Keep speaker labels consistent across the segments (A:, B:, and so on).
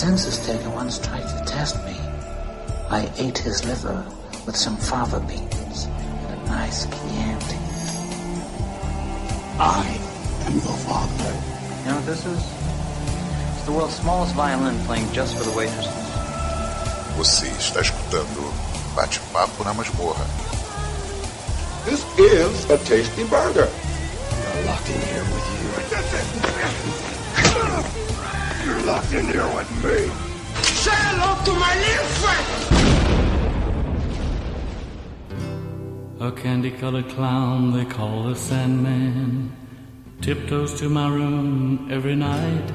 A: census taker once tried to test me. I ate his liver with some fava beans and a nice Chianti.
B: I am your father.
C: You know what this is? It's the world's smallest violin playing just for the waitresses.
D: Você está escutando Bate-Papo na Masmorra.
B: This is a tasty burger.
E: I'm locked in here with you.
B: You're locked in here with me.
F: Say hello to my little friend.
G: A candy colored clown they call the Sandman tiptoes to my room every night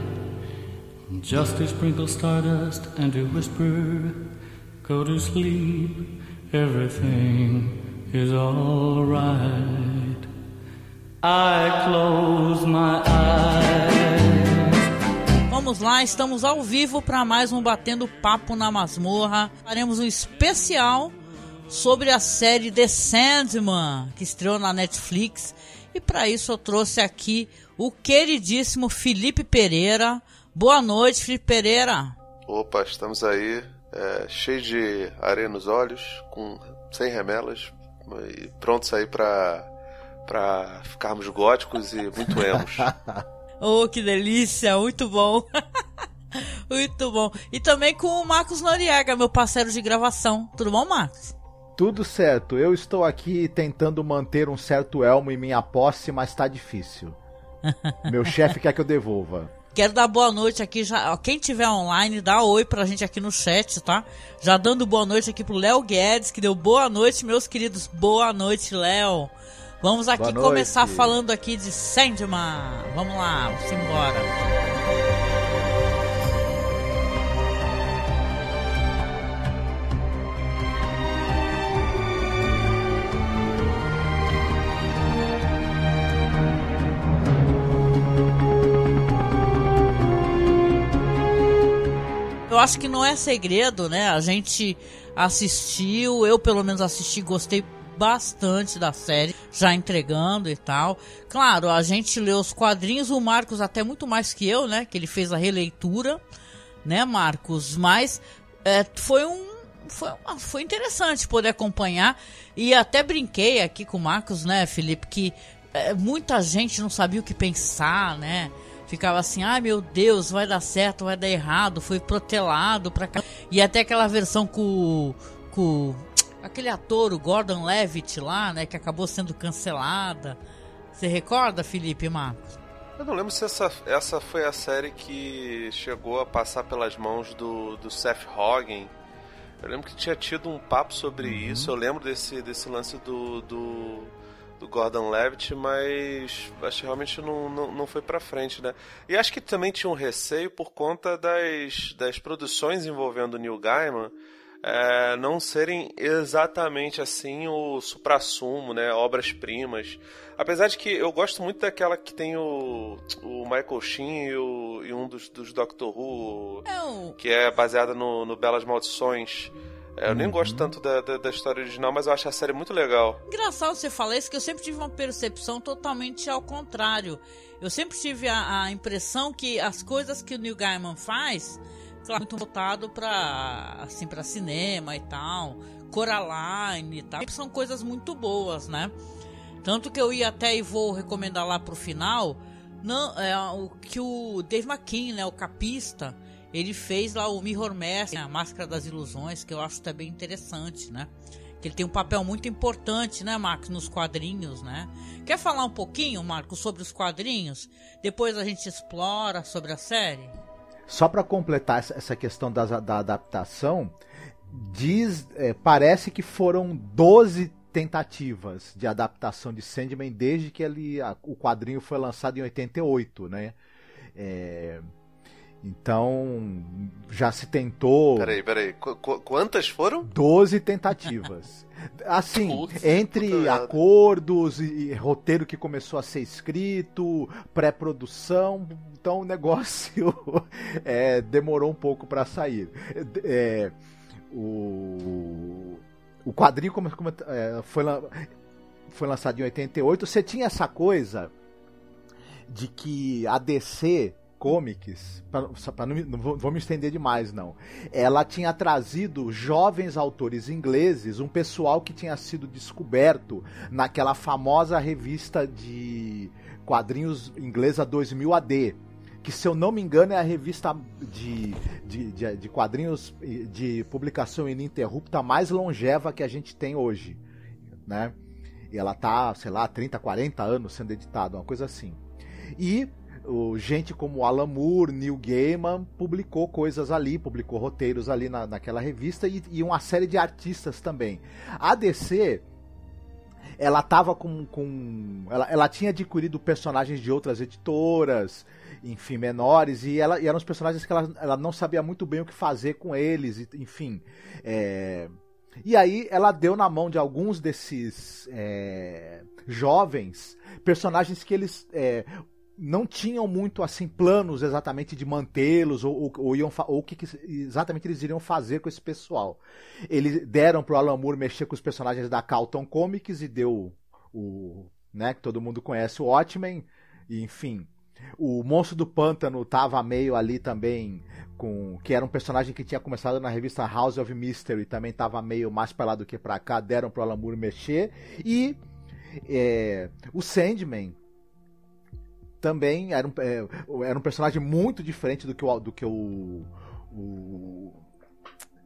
G: just to sprinkle stardust and to whisper, Go to sleep, everything is alright. I close my eyes.
H: Vamos lá, estamos ao vivo para mais um Batendo Papo na Masmorra. Faremos um especial sobre a série The Sandman, que estreou na Netflix. E para isso eu trouxe aqui o queridíssimo Felipe Pereira. Boa noite, Felipe Pereira.
I: Opa, estamos aí, é, cheio de areia nos olhos, com sem remelas, e prontos aí para para ficarmos góticos e muito emos.
H: oh, que delícia, muito bom. muito bom. E também com o Marcos Noriega, meu parceiro de gravação. Tudo bom, Marcos?
J: Tudo certo. Eu estou aqui tentando manter um certo elmo em minha posse, mas tá difícil. Meu chefe quer que eu devolva.
H: Quero dar boa noite aqui já. Quem tiver online, dá oi pra gente aqui no chat, tá? Já dando boa noite aqui pro Léo Guedes, que deu boa noite, meus queridos. Boa noite, Léo. Vamos aqui começar falando aqui de Sandman. Vamos lá, vamos embora. Eu acho que não é segredo, né? A gente assistiu, eu pelo menos assisti, gostei bastante da série, já entregando e tal. Claro, a gente leu os quadrinhos, o Marcos até muito mais que eu, né? Que ele fez a releitura, né, Marcos? Mas é, foi um. Foi, foi interessante poder acompanhar. E até brinquei aqui com o Marcos, né, Felipe, que é, muita gente não sabia o que pensar, né? ficava assim, ai ah, meu Deus, vai dar certo, vai dar errado, foi protelado pra cá. E até aquela versão com, com aquele ator, o Gordon Levitt lá, né, que acabou sendo cancelada. Você recorda, Felipe Marcos?
I: Eu não lembro se essa, essa foi a série que chegou a passar pelas mãos do, do Seth Rogen. Eu lembro que tinha tido um papo sobre uhum. isso. Eu lembro desse, desse lance do, do do Gordon Levitt, mas acho que realmente não, não, não foi para frente, né? E acho que também tinha um receio por conta das, das produções envolvendo o Neil Gaiman é, não serem exatamente assim o supra-sumo, né? Obras-primas. Apesar de que eu gosto muito daquela que tem o, o Michael Sheen e, o, e um dos, dos Doctor Who,
H: é
I: que é baseada no, no Belas Maldições. É, eu uhum. nem gosto tanto da, da, da, história original, mas eu acho a série muito legal.
H: Engraçado você falar isso, que eu sempre tive uma percepção totalmente ao contrário. Eu sempre tive a, a impressão que as coisas que o Neil Gaiman faz, muito voltado para assim, para cinema e tal, Coraline e tal, são coisas muito boas, né? Tanto que eu ia até e vou recomendar lá pro final, não, é, o que o Dave McKean, né, o capista, ele fez lá o Mirror Mask, a Máscara das Ilusões, que eu acho também interessante, né? Que ele tem um papel muito importante, né, Marcos, nos quadrinhos, né? Quer falar um pouquinho, Marcos, sobre os quadrinhos? Depois a gente explora sobre a série?
J: Só para completar essa questão da, da adaptação, diz, é, parece que foram 12 tentativas de adaptação de Sandman desde que ele, a, o quadrinho foi lançado em 88, né? É, então, já se tentou.
I: Peraí, peraí. Qu quantas foram?
J: Doze tentativas. Assim, Putz, entre acordos e, e, roteiro que começou a ser escrito, pré-produção, então o negócio é, demorou um pouco para sair. É, o, o quadrinho como, como, é, foi, foi lançado em 88. Você tinha essa coisa de que a DC Comics, para não, não vou, vou me estender demais não, ela tinha trazido jovens autores ingleses, um pessoal que tinha sido descoberto naquela famosa revista de quadrinhos inglesa 2000 AD, que se eu não me engano é a revista de, de, de, de quadrinhos de publicação ininterrupta mais longeva que a gente tem hoje, né? E ela tá, sei lá, 30, 40 anos sendo editada, uma coisa assim. E o, gente como Alan Moore, Neil Gaiman publicou coisas ali, publicou roteiros ali na, naquela revista e, e uma série de artistas também. A DC ela tava com. com ela, ela tinha adquirido personagens de outras editoras, enfim, menores, e, ela, e eram os personagens que ela, ela não sabia muito bem o que fazer com eles, enfim. É, e aí ela deu na mão de alguns desses é, jovens personagens que eles. É, não tinham muito assim planos exatamente de mantê-los ou, ou, ou, ou o que, que, exatamente eles iriam fazer com esse pessoal. Eles deram pro Alan Moore mexer com os personagens da Calton Comics e deu o, né, que todo mundo conhece o Watchmen, e, enfim. O Monstro do Pântano tava meio ali também com que era um personagem que tinha começado na revista House of Mystery, também tava meio mais para lá do que para cá, deram pro Alan Moore mexer e é, o Sandman também era um, é, era um personagem muito diferente do que o, do que o, o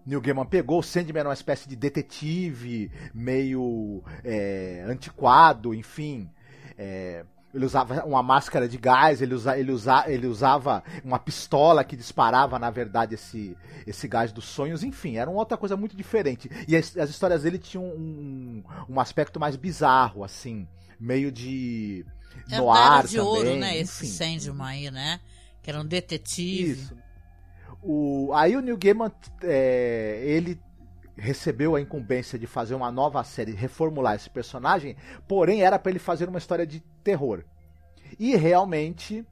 J: Neil Gaiman pegou. O Sandman era uma espécie de detetive, meio é, antiquado, enfim. É, ele usava uma máscara de gás, ele, usa, ele, usa, ele usava uma pistola que disparava, na verdade, esse, esse gás dos sonhos. Enfim, era uma outra coisa muito diferente. E as, as histórias dele tinham um, um aspecto mais bizarro, assim, meio de
H: é no ar de também, ouro, né? Esse Sandman aí, né? Que era um detetive. Isso.
J: O, aí o Neil Gaiman, é, ele recebeu a incumbência de fazer uma nova série, reformular esse personagem, porém era para ele fazer uma história de terror. E realmente,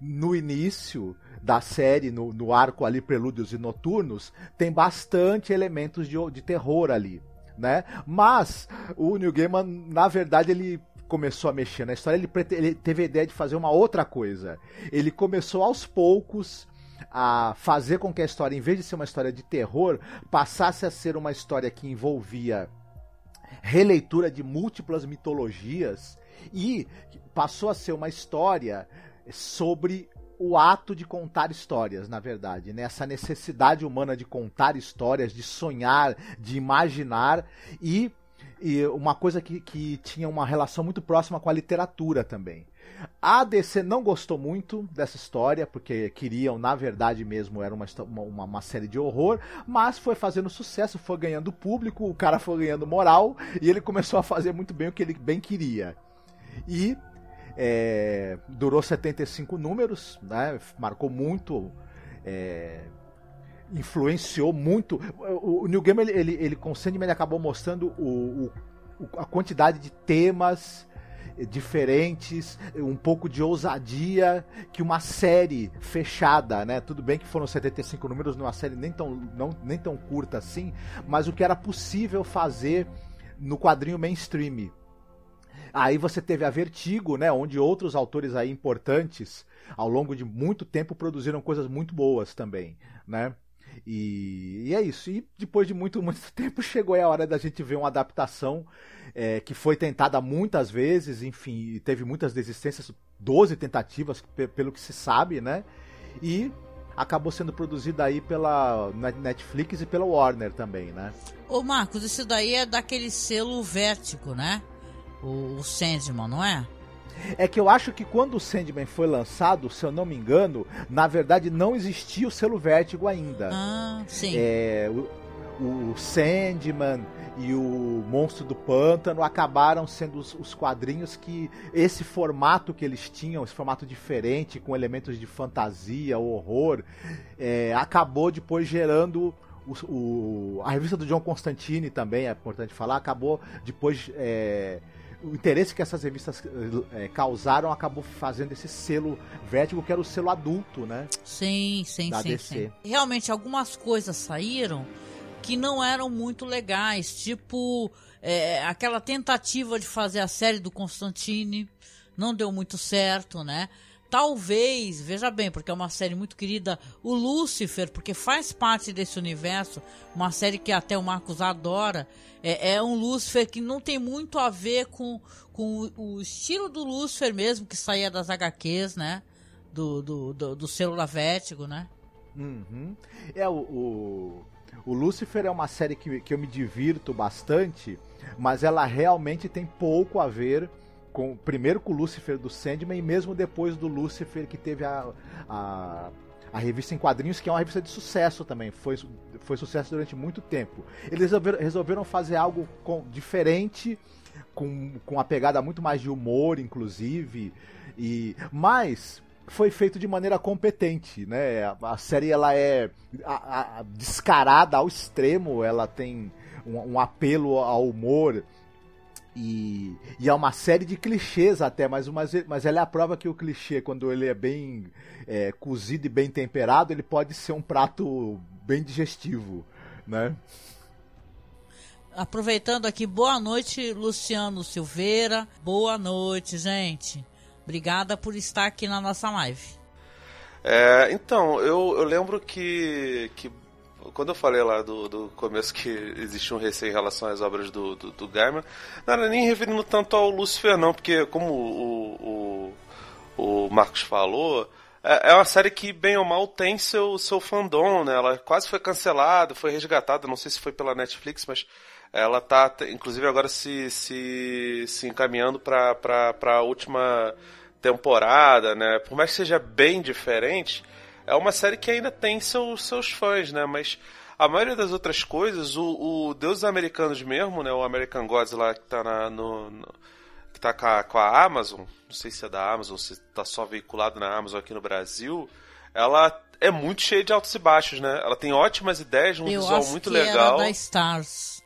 J: no início da série, no, no arco ali, Prelúdios e Noturnos, tem bastante elementos de, de terror ali. Né? Mas o Neil Gaiman, na verdade, ele começou a mexer na história, ele, ele teve a ideia de fazer uma outra coisa. Ele começou aos poucos a fazer com que a história, em vez de ser uma história de terror, passasse a ser uma história que envolvia releitura de múltiplas mitologias e passou a ser uma história sobre o ato de contar histórias, na verdade, né? Essa necessidade humana de contar histórias, de sonhar, de imaginar e e uma coisa que, que tinha uma relação muito próxima com a literatura também. A DC não gostou muito dessa história, porque queriam, na verdade mesmo, era uma, uma, uma, série de horror, mas foi fazendo sucesso, foi ganhando público, o cara foi ganhando moral, e ele começou a fazer muito bem o que ele bem queria. E é, durou 75 números, né, marcou muito. É, influenciou muito. O, o New Game ele, ele, ele com Sandman acabou mostrando o, o, a quantidade de temas diferentes, um pouco de ousadia que uma série fechada, né? Tudo bem que foram 75 números numa série nem tão, não, nem tão curta assim, mas o que era possível fazer no quadrinho mainstream. Aí você teve a Vertigo, né, onde outros autores aí importantes ao longo de muito tempo produziram coisas muito boas também, né? E, e, é isso. E depois de muito, muito tempo chegou a hora da gente ver uma adaptação é, que foi tentada muitas vezes, enfim, teve muitas desistências, 12 tentativas, pelo que se sabe, né? E acabou sendo produzida aí pela Netflix e pela Warner também, né?
H: Ô Marcos, isso daí é daquele selo Vértigo, né? O, o Sandman, não é?
J: É que eu acho que quando o Sandman foi lançado, se eu não me engano, na verdade não existia o selo Vértigo ainda.
H: Ah, sim.
J: É, o, o Sandman e o Monstro do Pântano acabaram sendo os, os, quadrinhos que esse formato que eles tinham, esse formato diferente, com elementos de fantasia, horror, é, acabou depois gerando o, o, a revista do John Constantine também, é importante falar, acabou depois. É, o interesse que essas revistas é, causaram acabou fazendo esse selo Vertigo, que era o selo adulto, né?
H: Sim, sim, da sim, DC. sim. Realmente, algumas coisas saíram que não eram muito legais, tipo é, aquela tentativa de fazer a série do Constantine, não deu muito certo, né? Talvez, veja bem, porque é uma série muito querida, o Lucifer, porque faz parte desse universo, uma série que até o Marcos adora, é, é um Lucifer que não tem muito a ver com, com o estilo do Lucifer mesmo, que saía das HQs, né? Do, do, do, do né?
J: Uhum. É, o, o, o Lucifer é uma série que, que eu me divirto bastante, mas ela realmente tem pouco a ver com primeiro com o Lucifer do Sandman e mesmo depois do Lucifer que teve a, a, a revista em quadrinhos, que é uma revista de sucesso também, foi, foi sucesso durante muito tempo. Eles resolveram, resolveram fazer algo com, diferente, com, com uma pegada muito mais de humor, inclusive, e mas foi feito de maneira competente, né? A, a série ela é a, descarada ao extremo, ela tem um, um apelo ao humor e, e é uma série de clichês até, mas, mas, mas ela é a prova que o clichê, quando ele é bem é, cozido e bem temperado, ele pode ser um prato bem digestivo, né?
H: Aproveitando aqui, boa noite, Luciano Silveira. Boa noite, gente. Obrigada por estar aqui na nossa live.
I: É, então, eu, eu lembro que, que quando eu falei lá do, do começo que existia um receio em relação às obras do, do, do Gaiman, não era nem referindo tanto ao Lucifer, não, porque como o, o, o Marcos falou, é, é uma série que, bem ou mal, tem seu, seu fandom, né? Ela quase foi cancelada, foi resgatada, não sei se foi pela Netflix, mas ela tá, inclusive, agora se, se, se encaminhando para a última temporada, né? Por mais que seja bem diferente, é uma série que ainda tem seus, seus fãs, né? Mas a maioria das outras coisas, o, o Deus Americanos mesmo, né? O American Gods lá que tá na, no, no que tá com a, com a, Amazon, não sei se é da Amazon, se tá só veiculado na Amazon aqui no Brasil, ela é muito cheia de altos e baixos, né? Ela tem ótimas ideias, um
H: Eu
I: visual
H: acho
I: muito
H: que
I: legal.
H: Era da Stars.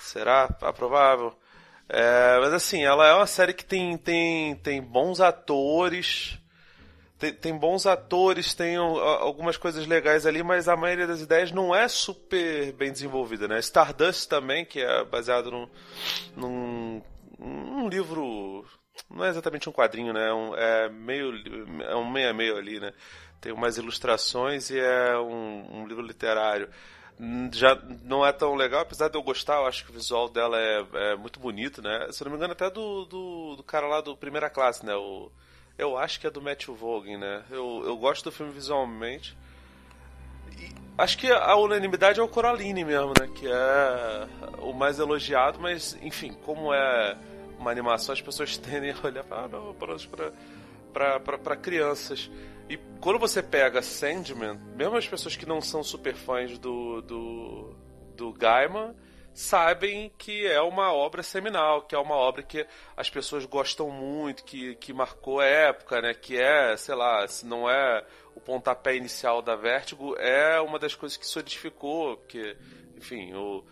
I: Será? Ah, provável. É, mas assim, ela é uma série que tem, tem, tem bons atores, tem, tem, bons atores, tem algumas coisas legais ali, mas a maioria das ideias não é super bem desenvolvida, né? Stardust também, que é baseado num, num, num livro, não é exatamente um quadrinho, né? É, um, é meio, é um meia meio ali, né? Tem umas ilustrações e é um, um livro literário já não é tão legal, apesar de eu gostar, eu acho que o visual dela é, é muito bonito, né? Se não me engano, até do, do, do, cara lá do Primeira Classe, né? O, eu acho que é do Matthew Vaughn, né? Eu, eu gosto do filme visualmente. E acho que a unanimidade é o Coraline mesmo, né? Que é o mais elogiado, mas, enfim, como é uma animação, as pessoas tendem a olhar para ah, não, para crianças. E quando você pega Sandman, mesmo as pessoas que não são super fãs do, do, do Gaiman, sabem que é uma obra seminal, que é uma obra que as pessoas gostam muito, que, que marcou a época, né? Que é, sei lá, se não é o pontapé inicial da Vertigo, é uma das coisas que solidificou, porque, enfim, o,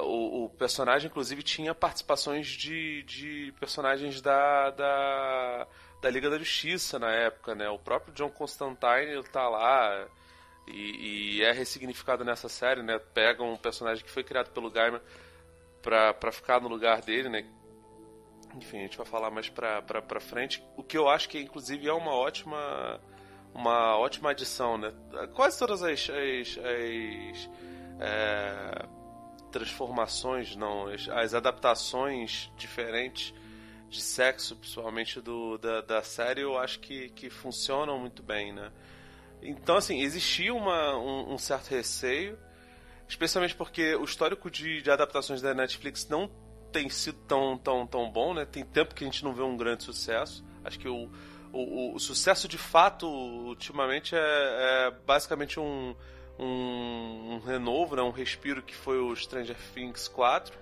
I: o, o personagem, inclusive, tinha participações de, de personagens da, da, da Liga da Justiça na época, né? O próprio John Constantine, ele tá lá e, e, é ressignificado nessa série, né? Pega um personagem que foi criado pelo Gaiman pra, ficar no lugar dele, né? Enfim, a gente vai falar mais pra, pra, pra frente. O que eu acho que, inclusive, é uma ótima uma ótima adição, né? Quase todas as, as, as é, transformações, não, as, as, adaptações diferentes de sexo, principalmente do, da, da série, eu acho que, que funcionam muito bem, né? Então, assim, existia uma, um, um, certo receio, especialmente porque o histórico de, de, adaptações da Netflix não tem sido tão, tão, tão bom, né? Tem tempo que a gente não vê um grande sucesso. Acho que o, o, o sucesso de fato, ultimamente, é, é basicamente um, um, um, renovo, né? um respiro que foi o Stranger Things 4.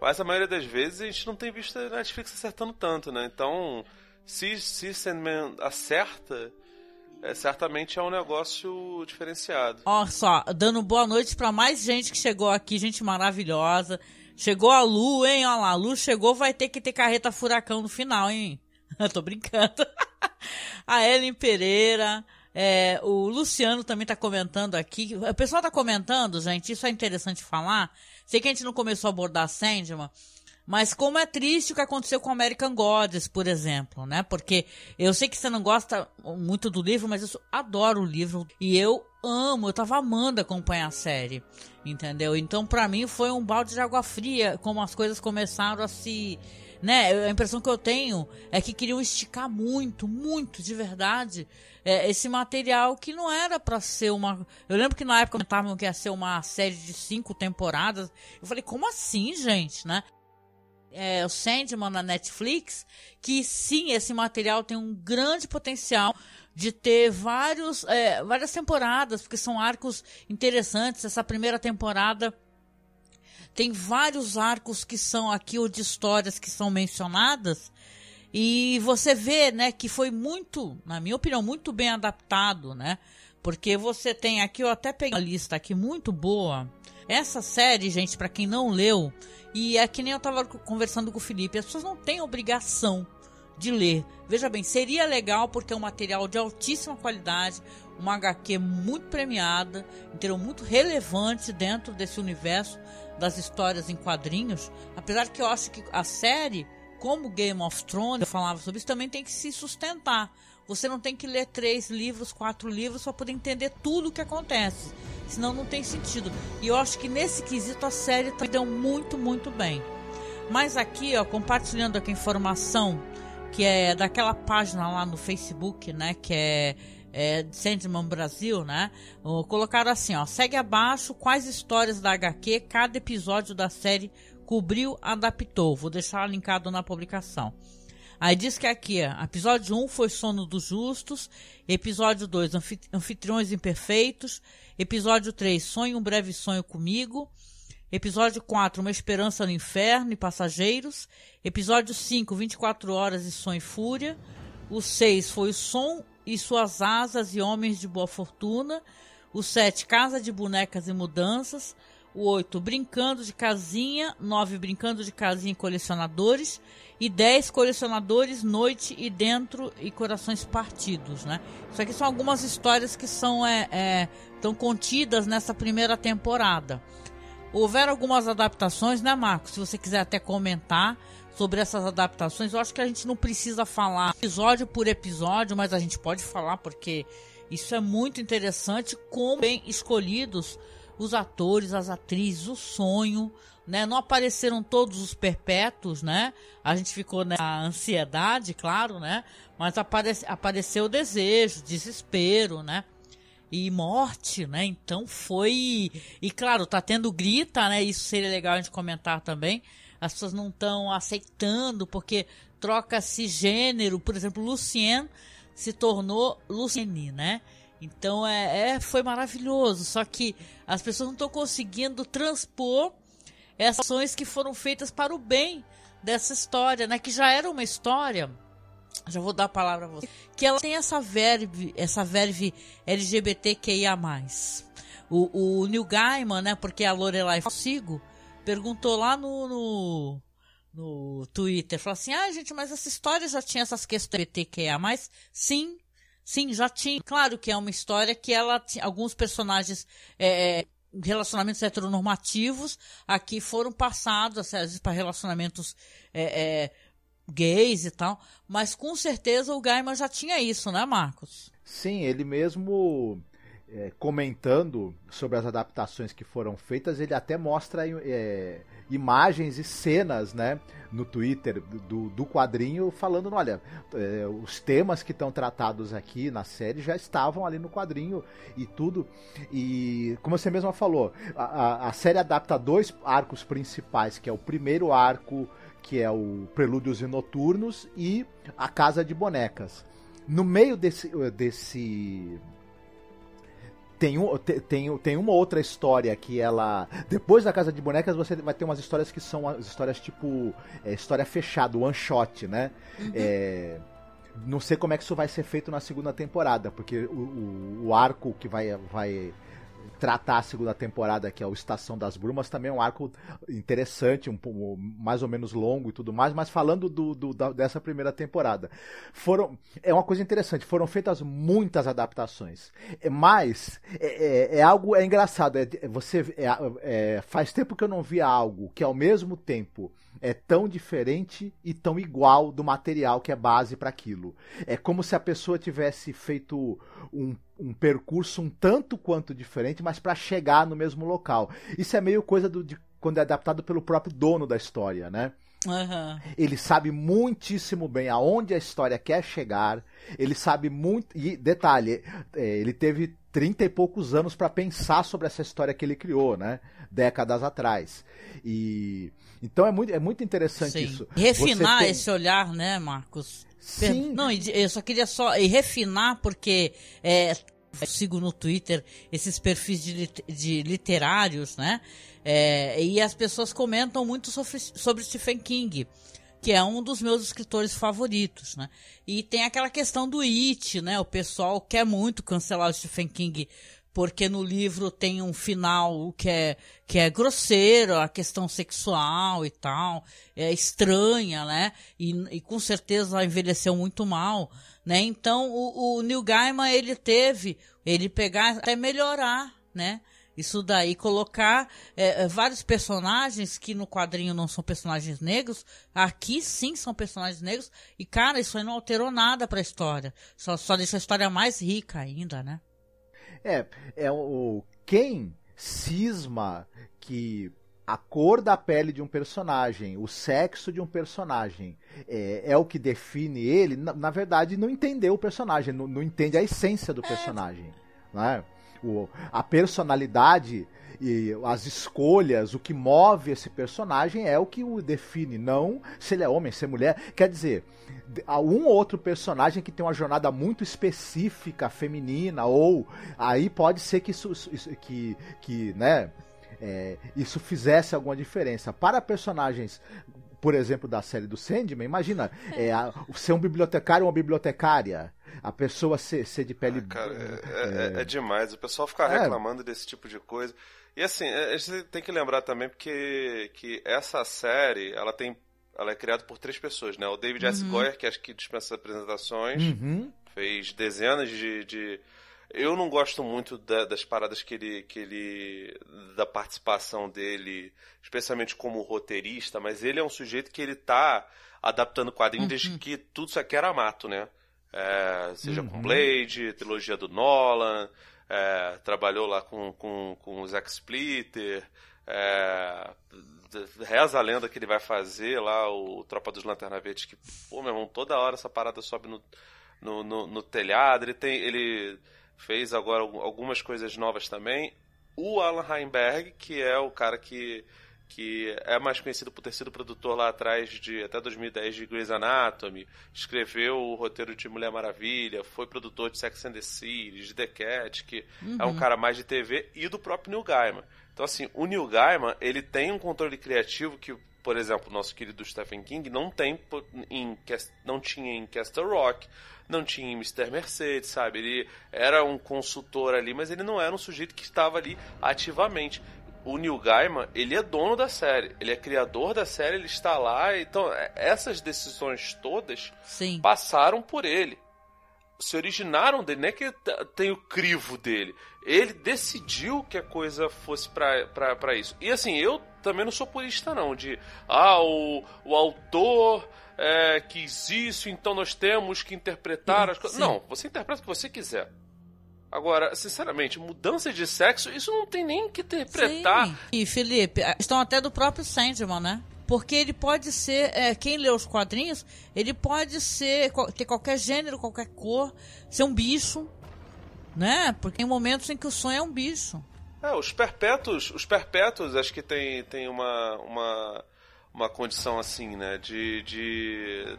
I: Mas a maioria das vezes a gente não tem visto a Netflix acertando tanto, né? Então, se, se Sandman acerta é, certamente é um negócio diferenciado.
H: Olha só, dando boa noite para mais gente que chegou aqui, gente maravilhosa. Chegou a Lu, hein? Olha lá, a Lu chegou, vai ter que ter carreta furacão no final, hein? Eu tô brincando. a Ellen Pereira, é, o Luciano também tá comentando aqui. O pessoal tá comentando, gente, isso é interessante falar. Sei que a gente não começou a abordar Sandman, Mas como é triste o que aconteceu com American Gods, por exemplo, né? Porque eu sei que você não gosta muito do livro, mas eu adoro o livro e eu amo, eu tava amando acompanhar a série, entendeu? Então para mim foi um balde de água fria como as coisas começaram a se né? A impressão que eu tenho é que queriam esticar muito, muito de verdade é, esse material que não era para ser uma. Eu lembro que na época comentavam que ia ser uma série de cinco temporadas. Eu falei, como assim, gente, né? É, o Sandman na Netflix, que sim, esse material tem um grande potencial de ter vários, é, várias temporadas, porque são arcos interessantes. Essa primeira temporada tem vários arcos que são aqui ou de histórias que são mencionadas e você vê, né, que foi muito, na minha opinião, muito bem adaptado, né? Porque você tem aqui, eu até peguei uma lista aqui muito boa. Essa série, gente, para quem não leu, e é que nem eu tava conversando com o Felipe, as pessoas não têm obrigação de ler. Veja bem, seria legal porque é um material de altíssima qualidade, uma HQ muito premiada, inteiro muito relevante dentro desse universo das histórias em quadrinhos. Apesar que eu acho que a série, como Game of Thrones, eu falava sobre isso, também tem que se sustentar. Você não tem que ler três livros, quatro livros para poder entender tudo o que acontece. Senão não tem sentido. E eu acho que nesse quesito a série também deu muito, muito bem. Mas aqui, ó, compartilhando aqui a informação que é daquela página lá no Facebook, né, que é é, Sandman Brasil, né? Colocaram assim, ó, segue abaixo quais histórias da HQ cada episódio da série cobriu, adaptou. Vou deixar linkado na publicação. Aí diz que aqui, episódio 1 foi Sono dos Justos, episódio 2 Anfitriões Imperfeitos, episódio 3 Sonho um Breve Sonho Comigo, episódio 4 Uma Esperança no Inferno e Passageiros, episódio 5 24 Horas e Sonho e Fúria, o 6 foi o Som e suas asas e homens de boa fortuna. O 7, casa de bonecas e mudanças. O 8, brincando de casinha. 9, brincando de casinha e colecionadores. E 10, colecionadores, noite e dentro e corações partidos, né? Isso aqui são algumas histórias que são é, é, tão contidas nessa primeira temporada. Houveram algumas adaptações, né, Marcos? Se você quiser até comentar sobre essas adaptações. Eu acho que a gente não precisa falar episódio por episódio, mas a gente pode falar porque isso é muito interessante como bem escolhidos os atores, as atrizes, o sonho, né? Não apareceram todos os perpétuos, né? A gente ficou na ansiedade, claro, né? Mas aparece, apareceu o desejo, desespero, né? E morte, né? Então foi. E claro, tá tendo grita, né? Isso seria legal a gente comentar também as pessoas não estão aceitando porque troca-se gênero, por exemplo, Lucien se tornou Luciene, né? Então é, é, foi maravilhoso, só que as pessoas não estão conseguindo transpor essas ações que foram feitas para o bem dessa história, né? Que já era uma história. Já vou dar a palavra a você. Que ela tem essa verve, essa verve LGBTQIA+. O, o Neil Gaiman, né? Porque a Lorelai Sigo perguntou lá no, no, no Twitter, falou assim, ah, gente, mas essa história já tinha essas questões LGBTQIA+, sim, sim, já tinha. Claro que é uma história que ela alguns personagens é, é relacionamentos heteronormativos aqui foram passados, às vezes, para relacionamentos é, é, gays e tal, mas com certeza o Gaiman já tinha isso, né, Marcos?
J: Sim, ele mesmo é, comentando sobre as adaptações que foram feitas, ele até mostra é, imagens e cenas, né, no Twitter do, do quadrinho, falando, olha, é, os temas que estão tratados aqui na série já estavam ali no quadrinho e tudo. E como você mesma falou, a, a série adapta dois arcos principais, que é o primeiro arco que é o Prelúdios e Noturnos e a Casa de Bonecas. No meio desse, desse tem, um, tem, tem uma outra história que ela. Depois da Casa de Bonecas, você vai ter umas histórias que são as histórias tipo. É, história fechada, one shot, né? Uhum. É, não sei como é que isso vai ser feito na segunda temporada, porque o, o, o arco que vai, vai tratar a segunda temporada, que é o Estação das Brumas, também é um arco interessante, um, um mais ou menos longo e tudo mais, mas falando do, do da, dessa primeira temporada. Foram, é uma coisa interessante, foram feitas muitas adaptações, é, mas é, é, é algo, é engraçado, é, você é, é, faz tempo que eu não via algo que ao mesmo tempo é tão diferente e tão igual do material que é base para aquilo. É como se a pessoa tivesse feito um, um percurso um tanto quanto diferente, mas para chegar no mesmo local. Isso é meio coisa do, de quando é adaptado pelo próprio dono da história, né?
H: Uhum.
J: Ele sabe muitíssimo bem aonde a história quer chegar. Ele sabe muito. E detalhe, é, ele teve trinta e poucos anos para pensar sobre essa história que ele criou, né? Décadas atrás. E então é muito, é muito interessante
H: Sim.
J: isso.
H: E refinar
J: tem...
H: esse olhar, né, Marcos?
J: Sim.
H: Não, eu só queria só e refinar porque é, sigo no Twitter esses perfis de, de literários, né? É, e as pessoas comentam muito sobre, sobre Stephen King, que é um dos meus escritores favoritos, né? E tem aquela questão do It, né? O pessoal quer muito cancelar o Stephen King porque no livro tem um final que é, que é grosseiro, a questão sexual e tal, é estranha, né? E, e com certeza envelheceu muito mal, né? Então o, o Neil Gaiman ele teve, ele pegar até melhorar, né? Isso daí, colocar é, vários personagens que no quadrinho não são personagens negros, aqui sim são personagens negros, e cara, isso aí não alterou nada pra história. Só, só deixa a história mais rica ainda, né?
J: É, é o quem cisma que a cor da pele de um personagem, o sexo de um personagem é, é o que define ele, na, na, verdade não entendeu o personagem, não, não entende a essência do personagem. Né? O, a personalidade e as escolhas, o que move esse personagem é o que o define, não se ele é homem, se é mulher. Quer dizer, um ou outro personagem que tem uma jornada muito específica feminina ou aí pode ser que que que né é, isso fizesse alguma diferença para personagens por exemplo da série do Sandman imagina é, a, ser um bibliotecário ou uma bibliotecária a pessoa ser, ser de pele
I: ah, cara, é, é, é, demais o pessoal ficar reclamando desse tipo de coisa e assim a gente tem que lembrar também porque que essa série ela tem ela é criada por três pessoas, né? O David uhum. S. Goyer, que acho que dispensa apresentações,
J: uhum.
I: fez dezenas de, de... Eu não gosto muito da, das paradas que ele, que ele. da participação dele, especialmente como roteirista, mas ele é um sujeito que ele tá adaptando quadrinhos uhum. desde que tudo isso aqui era mato, né? É, seja com uhum. Blade, trilogia do Nolan, é, trabalhou lá com, com, com o Zack Splitter, é, reza a lenda que ele vai fazer lá, o Tropa dos Lanterna Verdes, que, pô, meu irmão, toda hora essa parada sobe no, no, no, no telhado. Ele tem. Ele fez agora algumas coisas novas também. O Alan Heinberg, que é o cara que, que é mais conhecido por ter sido produtor lá atrás de até 2010 de Grey's Anatomy, escreveu o roteiro de Mulher Maravilha, foi produtor de Sex and the City, de The Cat, que uhum. é um cara mais de TV, e do próprio Neil Gaiman. Então, assim, o Neil Gaiman, ele tem um controle criativo que, por exemplo, o nosso querido Stephen King não tem em, não tinha em Castle Rock, não tinha em Mr. Mercedes, sabe? Ele era um consultor ali, mas ele não era um sujeito que estava ali ativamente. O Neil Gaiman, ele é dono da série, ele é criador da série, ele está lá, então é, essas decisões todas
H: Sim.
I: passaram por ele se originaram dele, não é que tem o crivo dele. Ele decidiu que a coisa fosse para isso. E assim, eu também não sou purista não, de ah, o, o autor é, quis isso, então nós temos que interpretar as coisas. Não, você interpreta o que você quiser. Agora, sinceramente, mudança de sexo, isso não tem nem que interpretar. Sim.
H: E Felipe, estão até do próprio Sandman, né? Porque ele pode ser, é, quem lê os quadrinhos, ele pode ser, ter qualquer gênero, qualquer cor, ser um bicho, né? Porque tem momentos em que o sonho é um bicho.
I: É, os perpétuos, os perpétuos acho que tem, tem uma, uma, uma condição assim, né? De, de.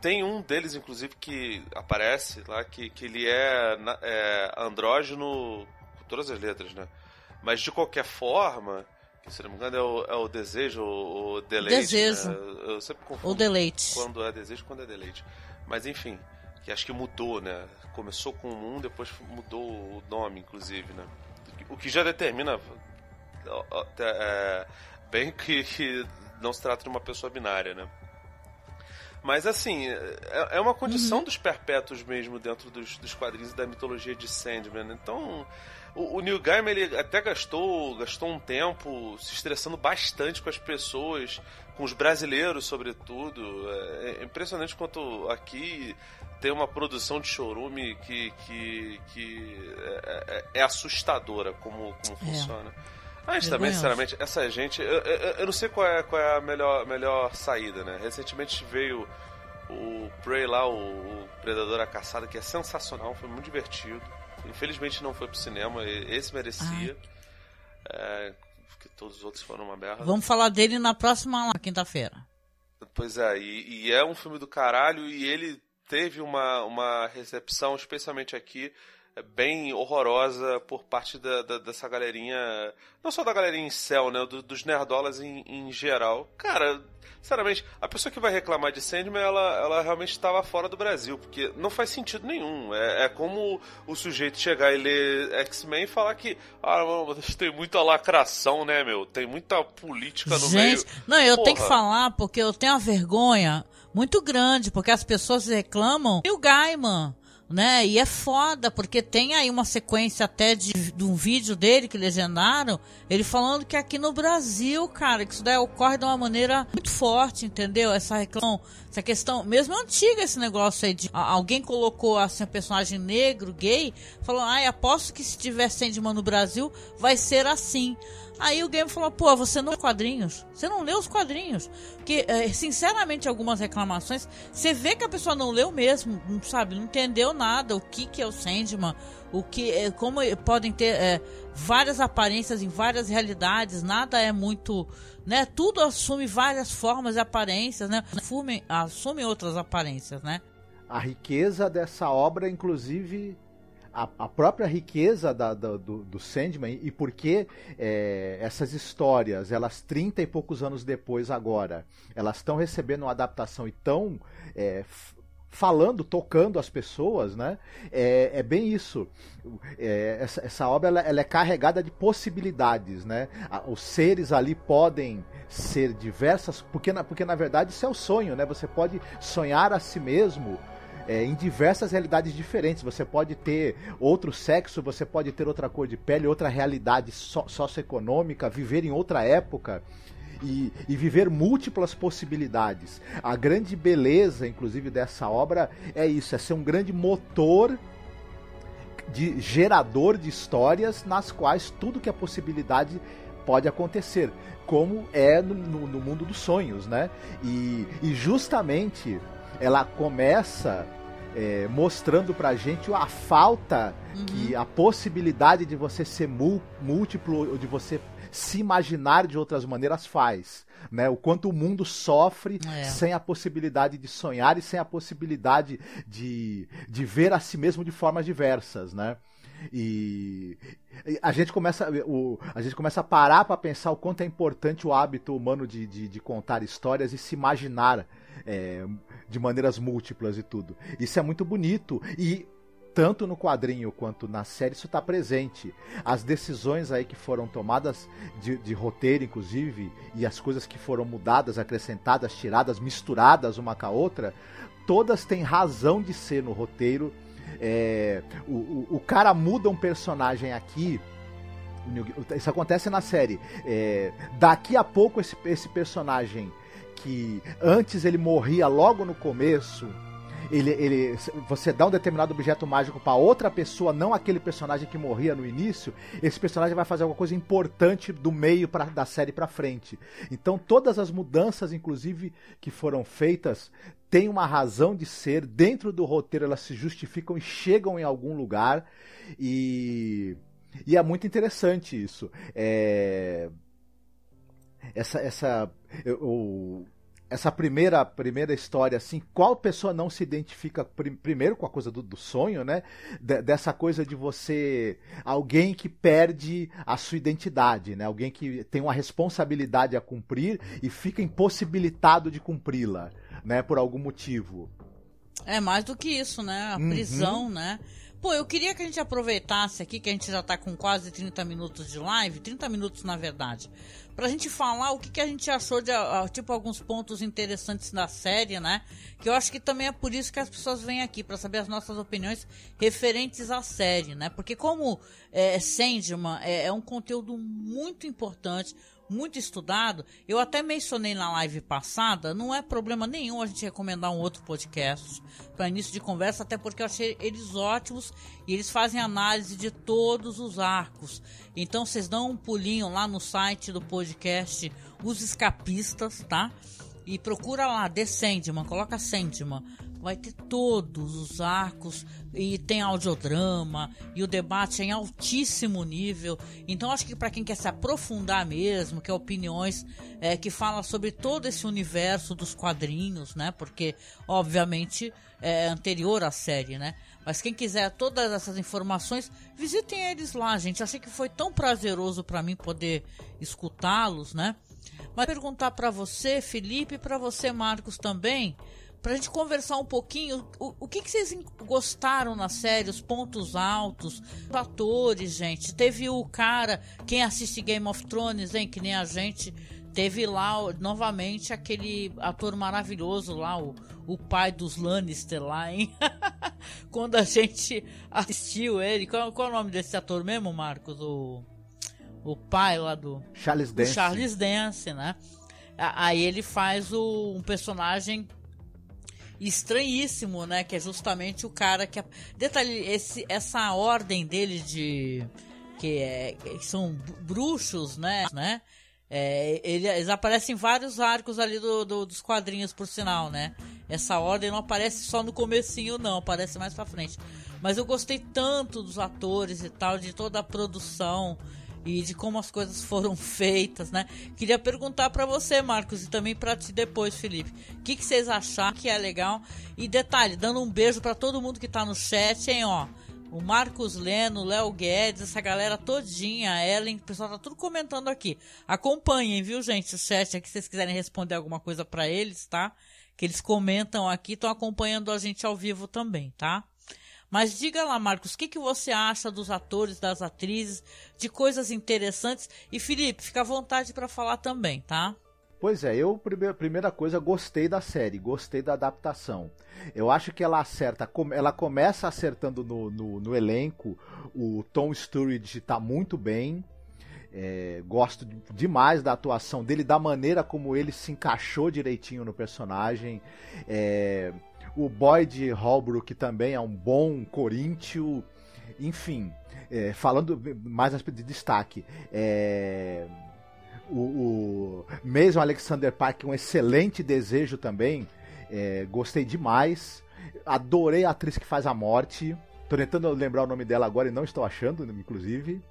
I: Tem um deles, inclusive, que aparece lá, que, que ele é, é andrógeno com todas as letras, né? Mas de qualquer forma, que se não me engano é o, é o desejo, o deleite.
H: Desejo.
I: Né? Eu sempre confundo.
H: O deleite.
I: Quando é desejo quando é deleite. Mas enfim, que acho que mudou, né? Começou com um, depois mudou o nome, inclusive, né? O que já determina é, bem que, que não se trata de uma pessoa binária, né? Mas assim, é, é uma condição uhum. dos perpétuos mesmo dentro dos, dos quadrinhos da mitologia de Sandman. Então, o, o Neil Gaiman ele até gastou, gastou um tempo se estressando bastante com as pessoas, com os brasileiros sobretudo. É, é impressionante quanto aqui tem uma produção de chorume que, que, que é, é, é assustadora como, como é. funciona. Mas também, sinceramente, essa gente. Eu, eu, eu, não sei qual é, qual é a melhor, melhor saída, né? Recentemente veio o Prey lá, o, o Predador a Caçada, que é sensacional, foi muito divertido. Infelizmente não foi pro cinema, esse merecia. É, porque todos os outros foram uma merda.
H: Vamos falar dele na próxima quinta-feira.
I: Pois é, e, e, é um filme do caralho e ele teve uma, uma recepção, especialmente aqui, bem horrorosa por parte da, da, dessa galerinha. Não só da galerinha em céu, né? Do, dos nerdolas em, em geral. Cara, sinceramente, a pessoa que vai reclamar de Sandman, ela, ela realmente estava fora do Brasil, porque não faz sentido nenhum. É, é como o sujeito chegar e ler X-Men e falar que, ah, mano, tem muita lacração, né, meu? Tem muita política no
H: Gente,
I: meio.
H: Não, eu Porra. tenho que falar porque eu tenho uma vergonha muito grande, porque as pessoas reclamam. E o Gaiman? Né? E é foda, porque tem aí uma sequência até de, de, um vídeo dele que legendaram, ele falando que aqui no Brasil, cara, que isso daí ocorre de uma maneira muito forte, entendeu? Essa reclamação, essa questão, mesmo antiga esse negócio aí de alguém colocou assim um personagem negro, gay, falou: "Ai, aposto que se tiver Sandman no Brasil, vai ser assim". Aí o game falou, pô, você não lê quadrinhos. Você não lê os quadrinhos. Porque, é, sinceramente, algumas reclamações, você vê que a pessoa não leu mesmo, não sabe, não entendeu nada, o que, que é o Sandman, o que, é, como podem ter é, várias aparências em várias realidades, nada é muito, né? Tudo assume várias formas e aparências, né? Assume, assume outras aparências, né?
J: A riqueza dessa obra, inclusive, a, a própria riqueza da, da, do, do Sandman e por que é, essas histórias, elas 30 e poucos anos depois agora, elas estão recebendo uma adaptação e estão é, falando, tocando as pessoas, né? É, é bem isso. É, essa, essa, obra ela, ela, é carregada de possibilidades, né? Os seres ali podem ser diversas, porque na, porque na verdade isso é o sonho, né? Você pode sonhar a si mesmo é, em diversas realidades diferentes. Você pode ter outro sexo, você pode ter outra cor de pele, outra realidade so socioeconômica, viver em outra época. E, e, viver múltiplas possibilidades. A grande beleza, inclusive, dessa obra é isso: é ser um grande motor de gerador de histórias nas quais tudo que é possibilidade pode acontecer, como é no, no, no mundo dos sonhos, né? E, e justamente ela começa é, mostrando pra gente a falta uhum. que a possibilidade de você ser múltiplo, ou de você se imaginar de outras maneiras faz. Né? O quanto o mundo sofre é. sem a possibilidade de sonhar e sem a possibilidade de, de ver a si mesmo de formas diversas, né? E a gente começa, o, a gente começa a parar para pensar o quanto é importante o hábito humano de, de, de contar histórias e se imaginar é, de maneiras múltiplas e tudo. Isso é muito bonito e tanto no quadrinho quanto na série isso está presente. As decisões aí que foram tomadas de, de, roteiro, inclusive, e as coisas que foram mudadas, acrescentadas, tiradas, misturadas uma com a outra, todas têm razão de ser no roteiro. É, o, o, o, cara muda um personagem aqui. Isso acontece na série. É, daqui a pouco esse, esse personagem que antes ele morria logo no começo, ele, ele, você dá um determinado objeto mágico para outra pessoa, não aquele personagem que morria no início, esse personagem vai fazer alguma coisa importante do meio pra, da série para frente. Então todas as mudanças, inclusive, que foram feitas, têm uma razão de ser dentro do roteiro, elas se justificam e chegam em algum lugar e e é muito interessante isso. É essa essa eu, essa primeira primeira história assim qual pessoa não se identifica prim, primeiro com a coisa do, do sonho né? D dessa coisa de você alguém que perde a sua identidade né? Alguém que tem uma responsabilidade a cumprir e fica impossibilitado de cumpri-la né? Por algum motivo.
H: É mais do que isso né? A uhum. prisão né? Pô, eu queria que a gente aproveitasse aqui, que a gente já tá com quase 30 minutos de live, 30 minutos na verdade, pra gente falar o que, que a gente achou de, tipo, alguns pontos interessantes da série, né? Que eu acho que também é por isso que as pessoas vêm aqui, para saber as nossas opiniões referentes à série, né? Porque como é, Sandman é, é um conteúdo muito importante, muito estudado. Eu até mencionei na live passada, não é problema nenhum a gente recomendar um outro podcast para início de conversa, até porque eu achei eles ótimos e eles fazem análise de todos os arcos. Então vocês dão um pulinho lá no site do podcast Os Escapistas, tá? E procura lá, The Sandman, coloca Sandman vai ter todos os arcos e tem audiodrama e o debate é em altíssimo nível. Então acho que para quem quer se aprofundar mesmo, que opiniões é, que fala sobre todo esse universo dos quadrinhos, né? Porque obviamente é anterior à série, né? Mas quem quiser todas essas informações, visitem eles lá, gente. Achei que foi tão prazeroso para mim poder escutá-los, né? Mas perguntar para você, Felipe, e para você, Marcos, também pra gente conversar um pouquinho. O, o que, que vocês gostaram na série, os pontos altos, os atores, gente. Teve o cara, quem assiste Game of Thrones, hein, que nem a gente, teve lá novamente aquele ator maravilhoso lá, o, o pai dos Lannister lá, hein? Quando a gente assistiu ele, qual, qual é o nome desse ator mesmo, Marcos? O, o pai lá do.
J: Charles Dance.
H: Charles Dance, né? Aí ele faz o, um personagem estranhíssimo, né? Que é justamente o cara que. Detalhe, esse, essa ordem dele de. Que, é, que são bruxos, né? né? É, ele, eles aparecem em vários arcos ali do, do, dos quadrinhos, por sinal, né? Essa ordem não aparece só no comecinho, não, aparece mais pra frente. Mas eu gostei tanto dos atores e tal, de toda a produção e de como as coisas foram feitas, né? Queria perguntar para você, Marcos, e também para ti depois, Felipe. O que, que vocês acharam que é legal? E detalhe, dando um beijo para todo mundo que tá no chat, hein, ó. O Marcos Leno, Léo Guedes, essa galera todinha, a Ellen, o pessoal tá tudo comentando aqui. Acompanhem, viu, gente, o chat aqui, se vocês quiserem responder alguma coisa para eles, tá? Que eles comentam aqui, estão acompanhando a gente ao vivo também, tá? Mas diga lá, Marcos, o que, que você acha dos atores, das atrizes, de coisas interessantes? E Felipe, fica à vontade para falar também, tá?
J: Pois é, eu, primeira, coisa, gostei da série, gostei da adaptação. Eu acho que ela acerta, ela começa acertando no, no, no elenco, o Tom Sturridge está muito bem, é, gosto demais da atuação dele, da maneira como ele se encaixou direitinho no personagem. É, o Boyd Holbrook também é um bom coríntio. Enfim, é, falando mais de destaque, é, o, o mesmo Alexander Park, um excelente desejo também. É, gostei demais. Adorei a atriz que faz a morte. Tô tentando lembrar o nome dela agora e não estou achando, inclusive.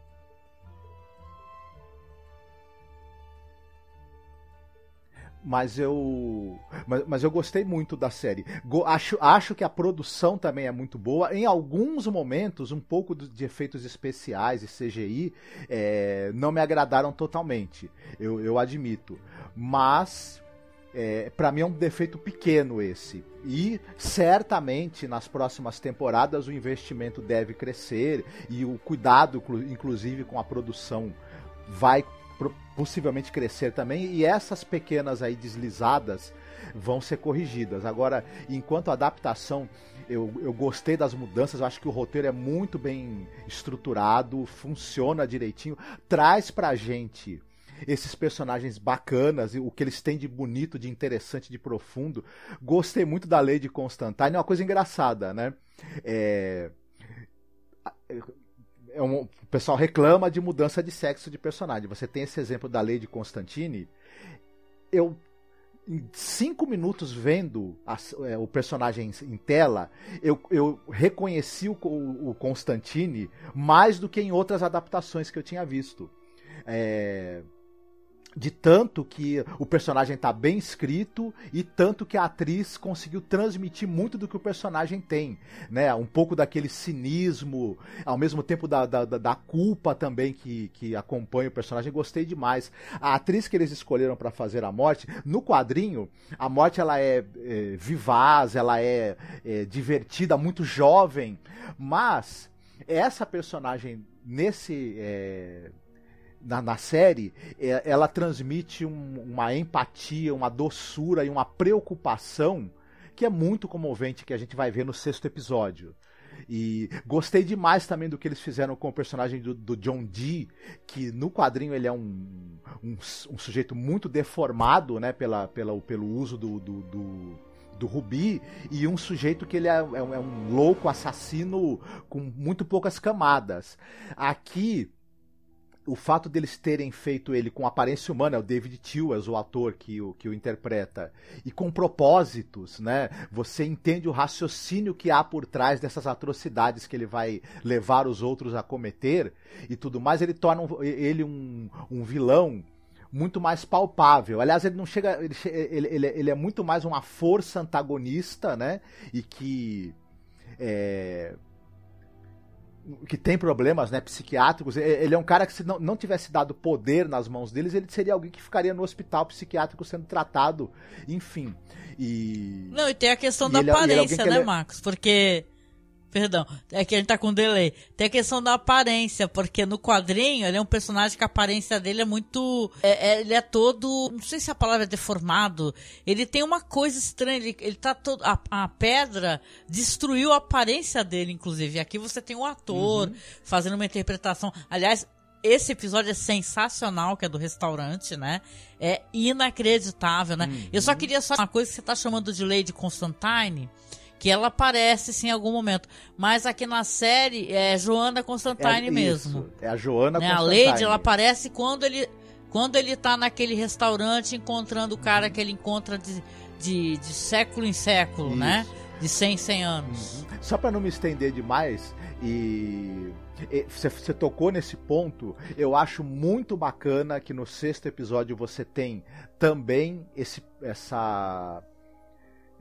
J: Mas eu mas, mas, eu gostei muito da série. Go, acho, acho que a produção também é muito boa. Em alguns momentos, um pouco de efeitos especiais e CGI é, não me agradaram totalmente. Eu, eu admito. Mas é, para mim é um defeito pequeno esse. E certamente nas próximas temporadas o investimento deve crescer e o cuidado, inclusive, com a produção vai possivelmente crescer também, e essas pequenas aí deslizadas vão ser corrigidas. Agora, enquanto adaptação, eu, eu gostei das mudanças, eu acho que o roteiro é muito bem estruturado, funciona direitinho, traz pra gente esses personagens bacanas, o que eles têm de bonito, de interessante, de profundo. Gostei muito da Lady Constantine, é uma coisa engraçada, né? É é um, o pessoal reclama de mudança de sexo de personagem. Você tem esse exemplo da Lady Constantine. Eu em cinco minutos vendo a, é, o personagem em tela, eu, eu reconheci o, o, Constantine mais do que em outras adaptações que eu tinha visto. É, de tanto que o personagem tá bem escrito e tanto que a atriz conseguiu transmitir muito do que o personagem tem, né? Um pouco daquele cinismo, ao mesmo tempo da, da, da culpa também que, que acompanha o personagem. Gostei demais. A atriz que eles escolheram para fazer a morte, no quadrinho, a morte ela é, é vivaz, ela é, é divertida, muito jovem, mas essa personagem nesse é, na, na série, é, ela transmite um, uma empatia, uma doçura e uma preocupação que é muito comovente que a gente vai ver no sexto episódio. E gostei demais também do que eles fizeram com o personagem do, do John Dee, que no quadrinho ele é um, um, um, sujeito muito deformado, né, pela, pela, pelo uso do, do, do, do Rubi, e um sujeito que ele é, é, é um louco assassino com muito poucas camadas. Aqui o fato deles terem feito ele com aparência humana, o David Tewers, o ator que o, que o interpreta, e com propósitos, né? Você entende o raciocínio que há por trás dessas atrocidades que ele vai levar os outros a cometer e tudo mais, ele torna ele um, um vilão muito mais palpável. Aliás, ele não chega. Ele, ele, ele é muito mais uma força antagonista, né? E que. É, que tem problemas né, psiquiátricos. Ele é um cara que, se não, não tivesse dado poder nas mãos deles, ele seria alguém que ficaria no hospital psiquiátrico sendo tratado, enfim. E.
H: Não, e tem a questão da é, é aparência, é né, Marcos? Porque Perdão, é que a gente tá com delay. Tem a questão da aparência, porque no quadrinho ele é um personagem que a aparência dele é muito. É, é, ele é todo. Não sei se a palavra é deformado. Ele tem uma coisa estranha. Ele, ele tá todo. A, a pedra destruiu a aparência dele, inclusive. Aqui você tem um ator uhum. fazendo uma interpretação. Aliás, esse episódio é sensacional, que é do restaurante, né? É inacreditável, né? Uhum. Eu só queria só uma coisa que você tá chamando de Lady Constantine que ela aparece sim em algum momento. Mas aqui na série é Joana Constantine é, mesmo.
J: É a Joana
H: né? Constantine. A Lady, ela aparece quando ele quando ele tá naquele restaurante encontrando o cara que ele encontra de, de, de século em século, né? isso. né? De 100 em 100 anos.
J: Uhum. Só para não me estender demais e você tocou nesse ponto, eu acho muito bacana que no sexto episódio você tem também esse, essa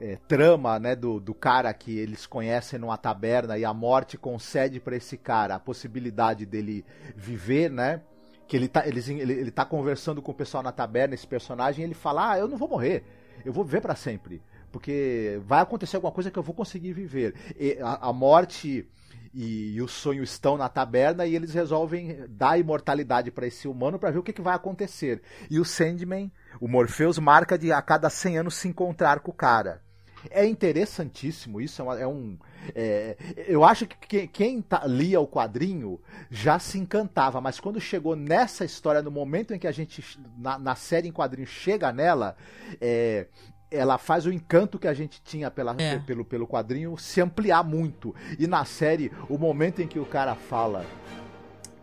J: é, trama né, do, do cara que eles conhecem numa taberna e a morte concede para esse cara a possibilidade dele viver, né? Que ele tá, ele, ele tá conversando com o pessoal na taberna, esse personagem, e ele fala: Ah, eu não vou morrer, eu vou viver para sempre. Porque vai acontecer alguma coisa que eu vou conseguir viver. E a, a morte e, e, o sonho estão na taberna e eles resolvem dar imortalidade para esse humano para ver o que, que, vai acontecer. E o Sandman, o Morpheus, marca de a cada 100 anos se encontrar com o cara. É interessantíssimo isso, é, uma, é um. É, eu acho que quem tá, lia o quadrinho já se encantava, mas quando chegou nessa história, no momento em que a gente, na, na série em quadrinho, chega nela, é, ela faz o encanto que a gente tinha pela, é. pelo, pelo quadrinho se ampliar muito. E na série, o momento em que o cara fala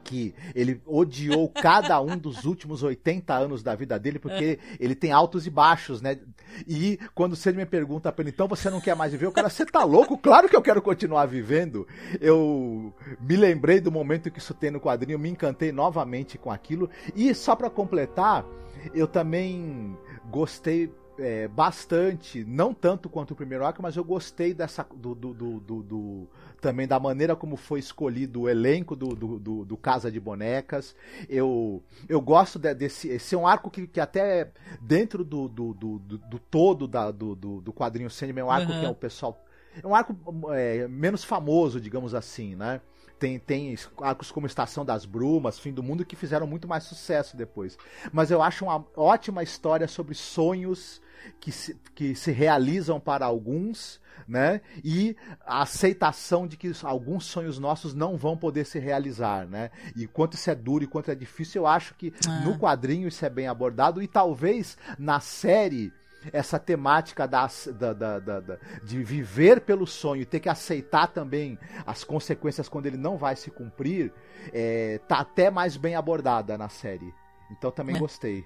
J: que ele odiou cada um dos últimos 80 anos da vida dele, porque ele tem altos e baixos, né? E quando você me pergunta pra ele, então você não quer mais viver? O cara, você tá louco? Claro que eu quero continuar vivendo. Eu me lembrei do momento que isso tem no quadrinho, me encantei novamente com aquilo. E só para completar, eu também gostei é, bastante, não tanto quanto o primeiro arco, mas eu gostei dessa do, do, do, do, também da maneira como foi escolhido o elenco do, do, do, Casa de Bonecas. Eu, eu gosto de, desse. Esse é um arco que, que até dentro do, do, do, do todo da, do, do, do quadrinho Sandman é um arco uhum. que é o pessoal. É um arco é, menos famoso, digamos assim, né? Tem, tem arcos como Estação das Brumas, Fim do Mundo, que fizeram muito mais sucesso depois. Mas eu acho uma ótima história sobre sonhos que se, que se realizam para alguns, né? E a aceitação de que alguns sonhos nossos não vão poder se realizar, né? E quanto isso é duro e quanto é difícil, eu acho que é. no quadrinho isso é bem abordado e talvez na série essa temática da, da, da, da, de viver pelo sonho e ter que aceitar também as consequências quando ele não vai se cumprir, é, tá até mais bem abordada na série. Então também é. gostei.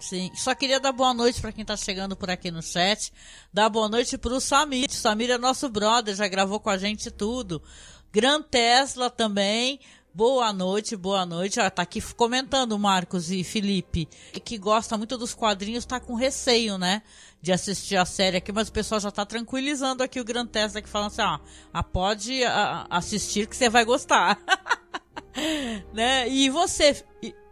H: Sim, só queria dar boa noite para quem tá chegando por aqui no chat. Dar boa noite pro Samir. O Samir é nosso brother, já gravou com a gente tudo. Gran Tesla também. Boa noite, boa noite. Ah, tá aqui comentando Marcos e Felipe, que gosta muito dos quadrinhos, tá com receio, né? De assistir a série aqui, mas o pessoal já tá tranquilizando aqui o Gran Testa aqui falando assim, ó, ah, pode ah, assistir que você vai gostar. né? E você,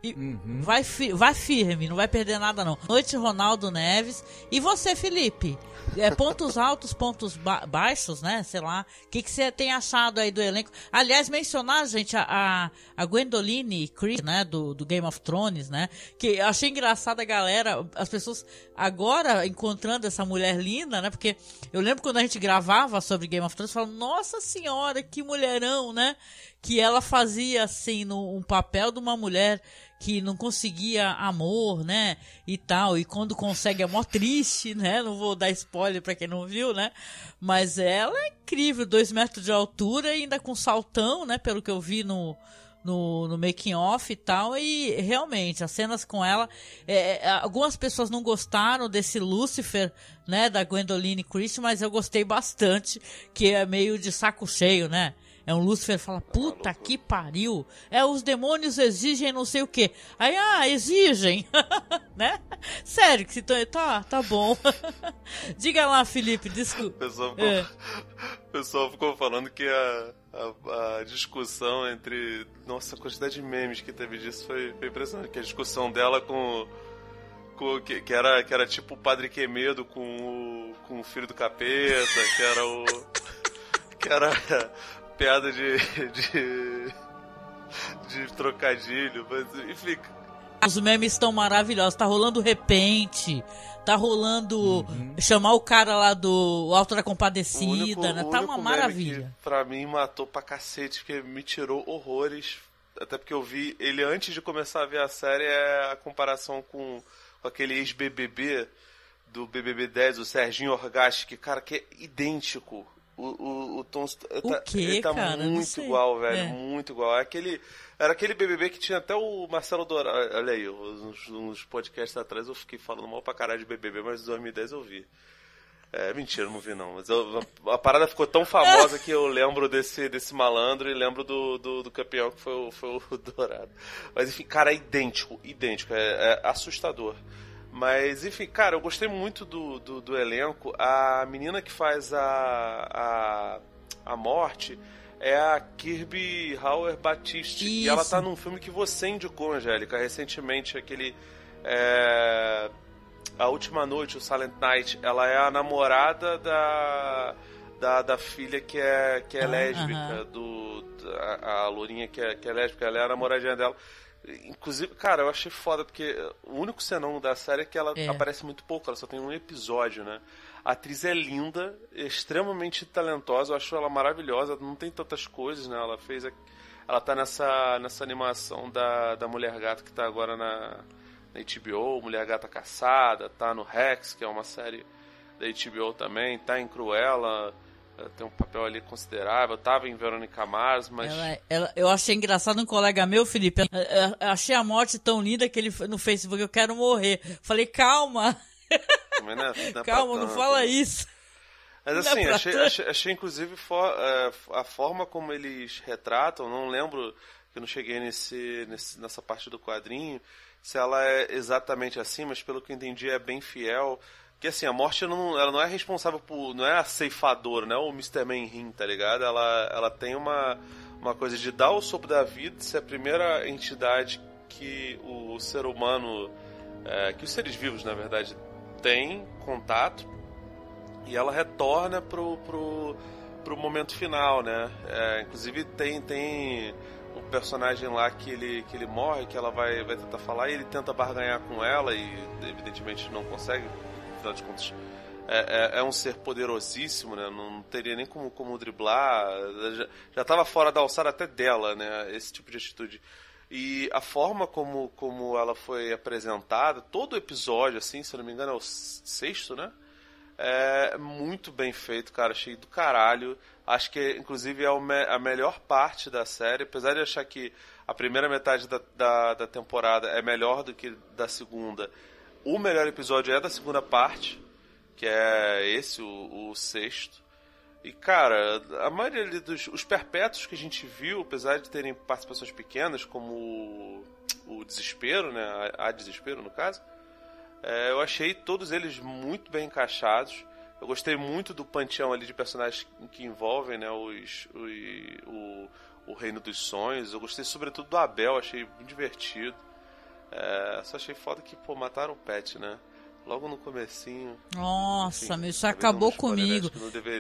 H: e, uhum. vai, fi, vai firme, não vai perder nada não. Noite, Ronaldo Neves. E você, Felipe? É, pontos altos, pontos ba baixos, né? Sei lá. O que, que você tem achado aí do elenco? Aliás, mencionar, gente, a, a, Gwendoline Chris, né? Do, do Game of Thrones, né? Que achei engraçada a galera, as pessoas agora encontrando essa mulher linda, né? Porque eu lembro quando a gente gravava sobre Game of Thrones, falando, nossa senhora, que mulherão, né? Que ela fazia, assim, no, um papel de uma mulher que não conseguia amor, né? E tal. E quando consegue é mó triste, né? Não vou dar spoiler para quem não viu, né? Mas ela é incrível, dois metros de altura ainda com saltão, né? Pelo que eu vi no, no, no making off e tal. E realmente, as cenas com ela. É, é algumas pessoas não gostaram desse Lucifer, né? Da Gwendoline Christie, mas eu gostei bastante. Que é meio de saco cheio, né? É um Lúcifer fala, puta que pariu. É, os demônios exigem não sei o que. Aí, ah, exigem. né? Sério, que se tá, tá bom. Diga lá, Felipe, desculpa.
I: O pessoal ficou, é. o pessoal ficou falando que a, a, a, discussão entre. Nossa, a quantidade de memes que teve disso foi, foi impressionante. Que a discussão dela com. com que, que, era, que era tipo o Padre Quemedo com o, com o filho do capeta, que era o. que era piada de, de, de trocadilho, mas enfim.
H: Os memes estão maravilhosos. Tá rolando repente. Tá rolando uhum. chamar o cara lá do Alto da Compadecida, único, né? Tá uma maravilha.
I: Que pra mim matou pra cacete, porque me tirou horrores. Até porque eu vi ele antes de começar a ver a série, é a comparação com, com aquele ex-BBB do BBB 10, o Serginho Orgasti, que, cara, que é idêntico. O, o, o Tom
H: o
I: tá,
H: quê,
I: ele tá
H: cara?
I: muito igual, velho. É. Muito igual. É aquele, era aquele BBB que tinha até o Marcelo Dourado. Olha aí, uns, uns podcasts atrás eu fiquei falando mal pra caralho de BBB, mas em 2010 eu vi. É, mentira, não vi não. Mas eu, a parada ficou tão famosa que eu lembro desse, desse malandro e lembro do, do, do campeão que foi, o, foi o Dourado. Mas enfim, cara, é idêntico, idêntico. É, é assustador. Mas, enfim, cara, eu gostei muito do, do, do elenco. A menina que faz a, a, a morte é a Kirby Hauer Batiste. Isso. E ela tá num filme que você indicou, Angélica, recentemente, aquele. É, a Última Noite, o Silent Night. Ela é a namorada da. Da, da filha que é, que é ah, lésbica, uh -huh. do, a, a Lourinha que é, que é lésbica, ela é a namoradinha dela. Inclusive, cara, eu achei foda, porque o único senão da série é que ela é. aparece muito pouco, ela só tem um episódio, né? A atriz é linda, extremamente talentosa, eu acho ela maravilhosa, não tem tantas coisas, né? Ela fez. A... Ela tá nessa, nessa animação da, da Mulher Gata que tá agora na, na HBO, Mulher Gata Caçada, tá no Rex, que é uma série da HBO também, tá em Cruella tem um papel ali considerável. tava em Verônica Mars, mas.
H: Ela, ela, eu achei engraçado um colega meu, Felipe. Eu, eu, achei a morte tão linda que ele no Facebook, eu quero morrer. Falei, calma. Não é, não calma, não fala isso.
I: Mas assim, achei, achei, achei, inclusive for, é, a forma como eles retratam, não lembro que eu não cheguei nesse, nesse, nessa parte do quadrinho, se ela é exatamente assim, mas pelo que eu entendi é bem fiel que assim, a morte não, ela não é responsável por. não é a ceifadora, não é o Mr. Manhin, tá ligado? Ela, ela tem uma, uma coisa de dar o sopro da vida, ser a primeira entidade que o ser humano. É, que os seres vivos, na verdade, têm contato e ela retorna pro, pro, pro momento final, né? É, inclusive tem, tem um personagem lá que ele, que ele morre, que ela vai, vai tentar falar e ele tenta barganhar com ela e evidentemente não consegue afinal de contas é, é, é, um ser poderosíssimo, né? Não teria nem como, como driblar. Já estava fora da alçada até dela, né? Esse tipo de atitude. E a forma como, como ela foi apresentada, todo o episódio, assim, se não me engano, é o sexto, né? É muito bem feito, cara. Achei do caralho. Acho que, inclusive, é a melhor parte da série. Apesar de achar que a primeira metade da, da, da temporada é melhor do que da segunda o melhor episódio é da segunda parte, que é esse, o, o sexto. E, cara, a maioria dos os perpétuos que a gente viu, apesar de terem participações pequenas, como o, o Desespero, né? A, a Desespero, no caso, é, eu achei todos eles muito bem encaixados. Eu gostei muito do panteão ali de personagens que envolvem, né? Os, os o, o Reino dos Sonhos. Eu gostei sobretudo do Abel, achei muito divertido. É, só achei foda que, pô, mataram o Pet, né? Logo no comecinho.
H: Nossa, meu, isso acabou comigo.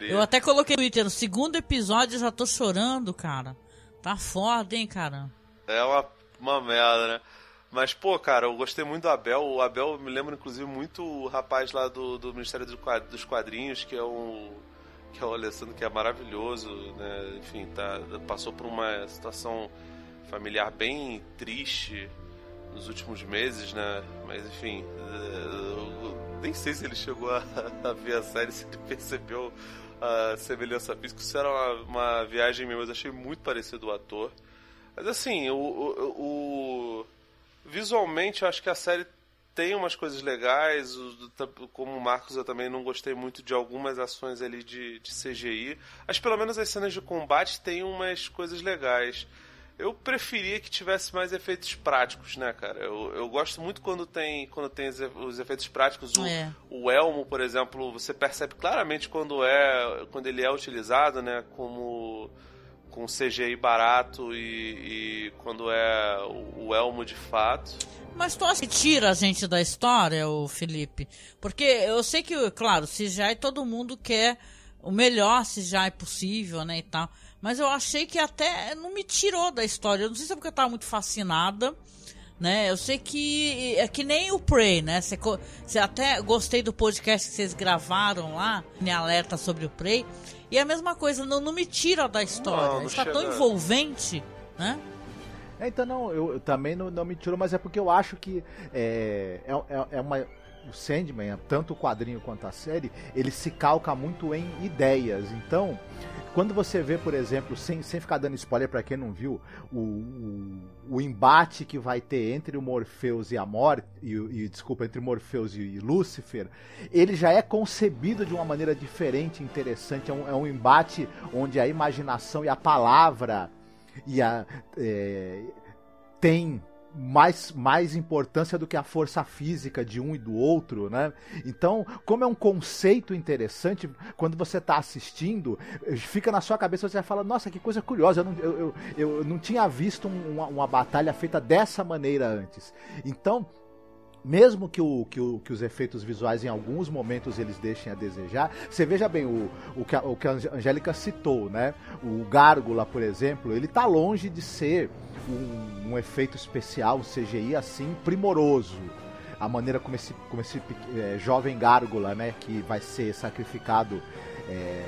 H: Eu até coloquei no Twitter, no segundo episódio eu já tô chorando, cara. Tá foda, hein, cara.
I: É uma, uma merda, né? Mas, pô, cara, eu gostei muito do Abel. O Abel me lembra, inclusive, muito o rapaz lá do, do Ministério dos Quadrinhos, que é o. que é o Alessandro, que é maravilhoso, né? Enfim, tá, passou por uma situação familiar bem triste nos últimos meses, né? Mas enfim, uh, nem sei se ele chegou a, a, ver a série, se ele percebeu a semelhança física. Isso era uma, uma viagem mesmo, mas achei muito parecido o ator. Mas assim, o, o, o, visualmente eu acho que a série tem umas coisas legais. Como o Marcos, eu também não gostei muito de algumas ações ali de, de CGI. Mas pelo menos as cenas de combate têm umas coisas legais. Eu preferia que tivesse mais efeitos práticos, né, cara? Eu, eu gosto muito quando tem, quando tem os efeitos práticos. O, é. o elmo, por exemplo, você percebe claramente quando é quando ele é utilizado, né, como com CGI barato e, e quando é o, o, elmo de fato.
H: Mas tu acha que tira a gente da história, o Felipe? Porque eu sei que, claro, CGI todo mundo quer o melhor CGI possível, né, e tal. Mas eu achei que até não me tirou da história. Eu não sei se é porque eu tava muito fascinada. Né? Eu sei que é que nem o Prey, né? Você, você até gostei do podcast que vocês gravaram lá, me alerta sobre o Prey. E é a mesma coisa, não, não me tira da história. Não, Está tão envolvente, né?
J: É, então não, eu, eu também não, não, me tirou, mas é porque eu acho que é, é, é uma o Sandman, tanto o quadrinho quanto a série, ele se calca muito em ideias. Então, quando você vê, por exemplo, sem, sem ficar dando spoiler para quem não viu, o, o, o, embate que vai ter entre o Morpheus e a morte, e, e, desculpa, entre Morpheus e, e Lúcifer, ele já é concebido de uma maneira diferente, interessante. É um, é um embate onde a imaginação e a palavra e a, é, tem mais, mais importância do que a força física de um e do outro, né? Então, como é um conceito interessante, quando você está assistindo, fica na sua cabeça, você fala, nossa, que coisa curiosa, eu não, eu, eu, eu não tinha visto uma, uma batalha feita dessa maneira antes. Então, mesmo que, o, que, o, que os efeitos visuais em alguns momentos eles deixem a desejar, você veja bem o, o, que, a, o que a Angélica citou, né? O Gárgula, por exemplo, ele está longe de ser um, um, efeito especial, um CGI assim primoroso. A maneira como esse, como esse é, jovem Gárgula, né, que vai ser sacrificado é,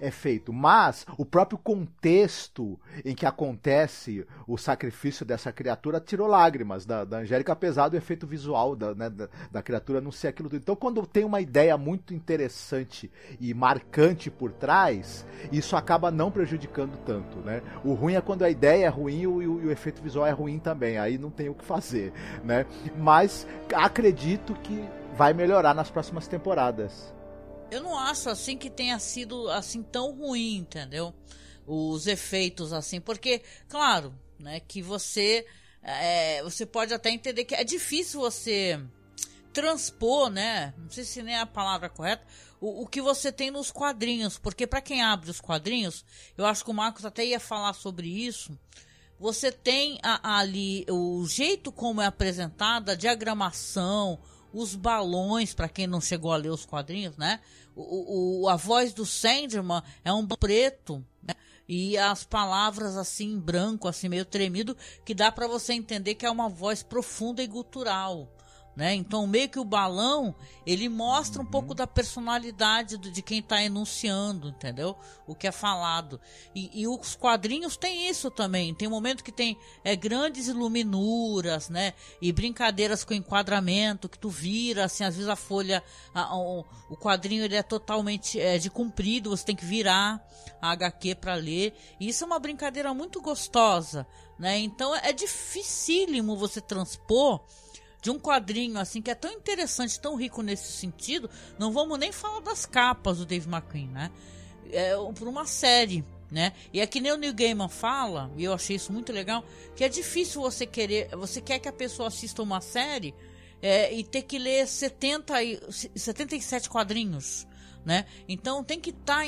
J: é feito, mas o próprio contexto em que acontece o sacrifício dessa criatura tirou lágrimas da, da Angélica, apesar do efeito visual da, né, da, da, criatura não ser aquilo. Então, quando tem uma ideia muito interessante e marcante por trás, isso acaba não prejudicando tanto, né? O ruim é quando a ideia é ruim e o, e o efeito visual é ruim também, aí não tem o que fazer, né? Mas acredito que vai melhorar nas próximas temporadas
H: eu não acho assim que tenha sido assim tão ruim, entendeu? Os efeitos assim, porque, claro, né, que você é, você pode até entender que é difícil você transpor, né? Não sei se nem é a palavra correta, o, o que você tem nos quadrinhos, porque para quem abre os quadrinhos, eu acho que o Marcos até ia falar sobre isso. Você tem a, ali o jeito como é apresentada, a diagramação, os balões, para quem não chegou a ler os quadrinhos, né? O, o, a voz do Sandman é um preto, né? E as palavras assim em branco, assim meio tremido, que dá para você entender que é uma voz profunda e gutural. Né? Então, meio que o balão, ele mostra um uhum. pouco da personalidade de quem está enunciando, entendeu? O que é falado. E, e, os quadrinhos têm isso também. Tem um momento que tem é, grandes iluminuras, né? E brincadeiras com enquadramento, que tu vira, assim, às vezes a folha, a, a, o quadrinho ele é totalmente é, de comprido, você tem que virar a HQ para ler. E isso é uma brincadeira muito gostosa, né? Então, é dificílimo você transpor de um quadrinho assim que é tão interessante, tão rico nesse sentido, não vamos nem falar das capas do Dave McQueen, né? é, por uma série. Né? E é que nem o Neil Gaiman fala, e eu achei isso muito legal, que é difícil você querer, você quer que a pessoa assista uma série é, e ter que ler 70 77 quadrinhos né? Então tem que tá,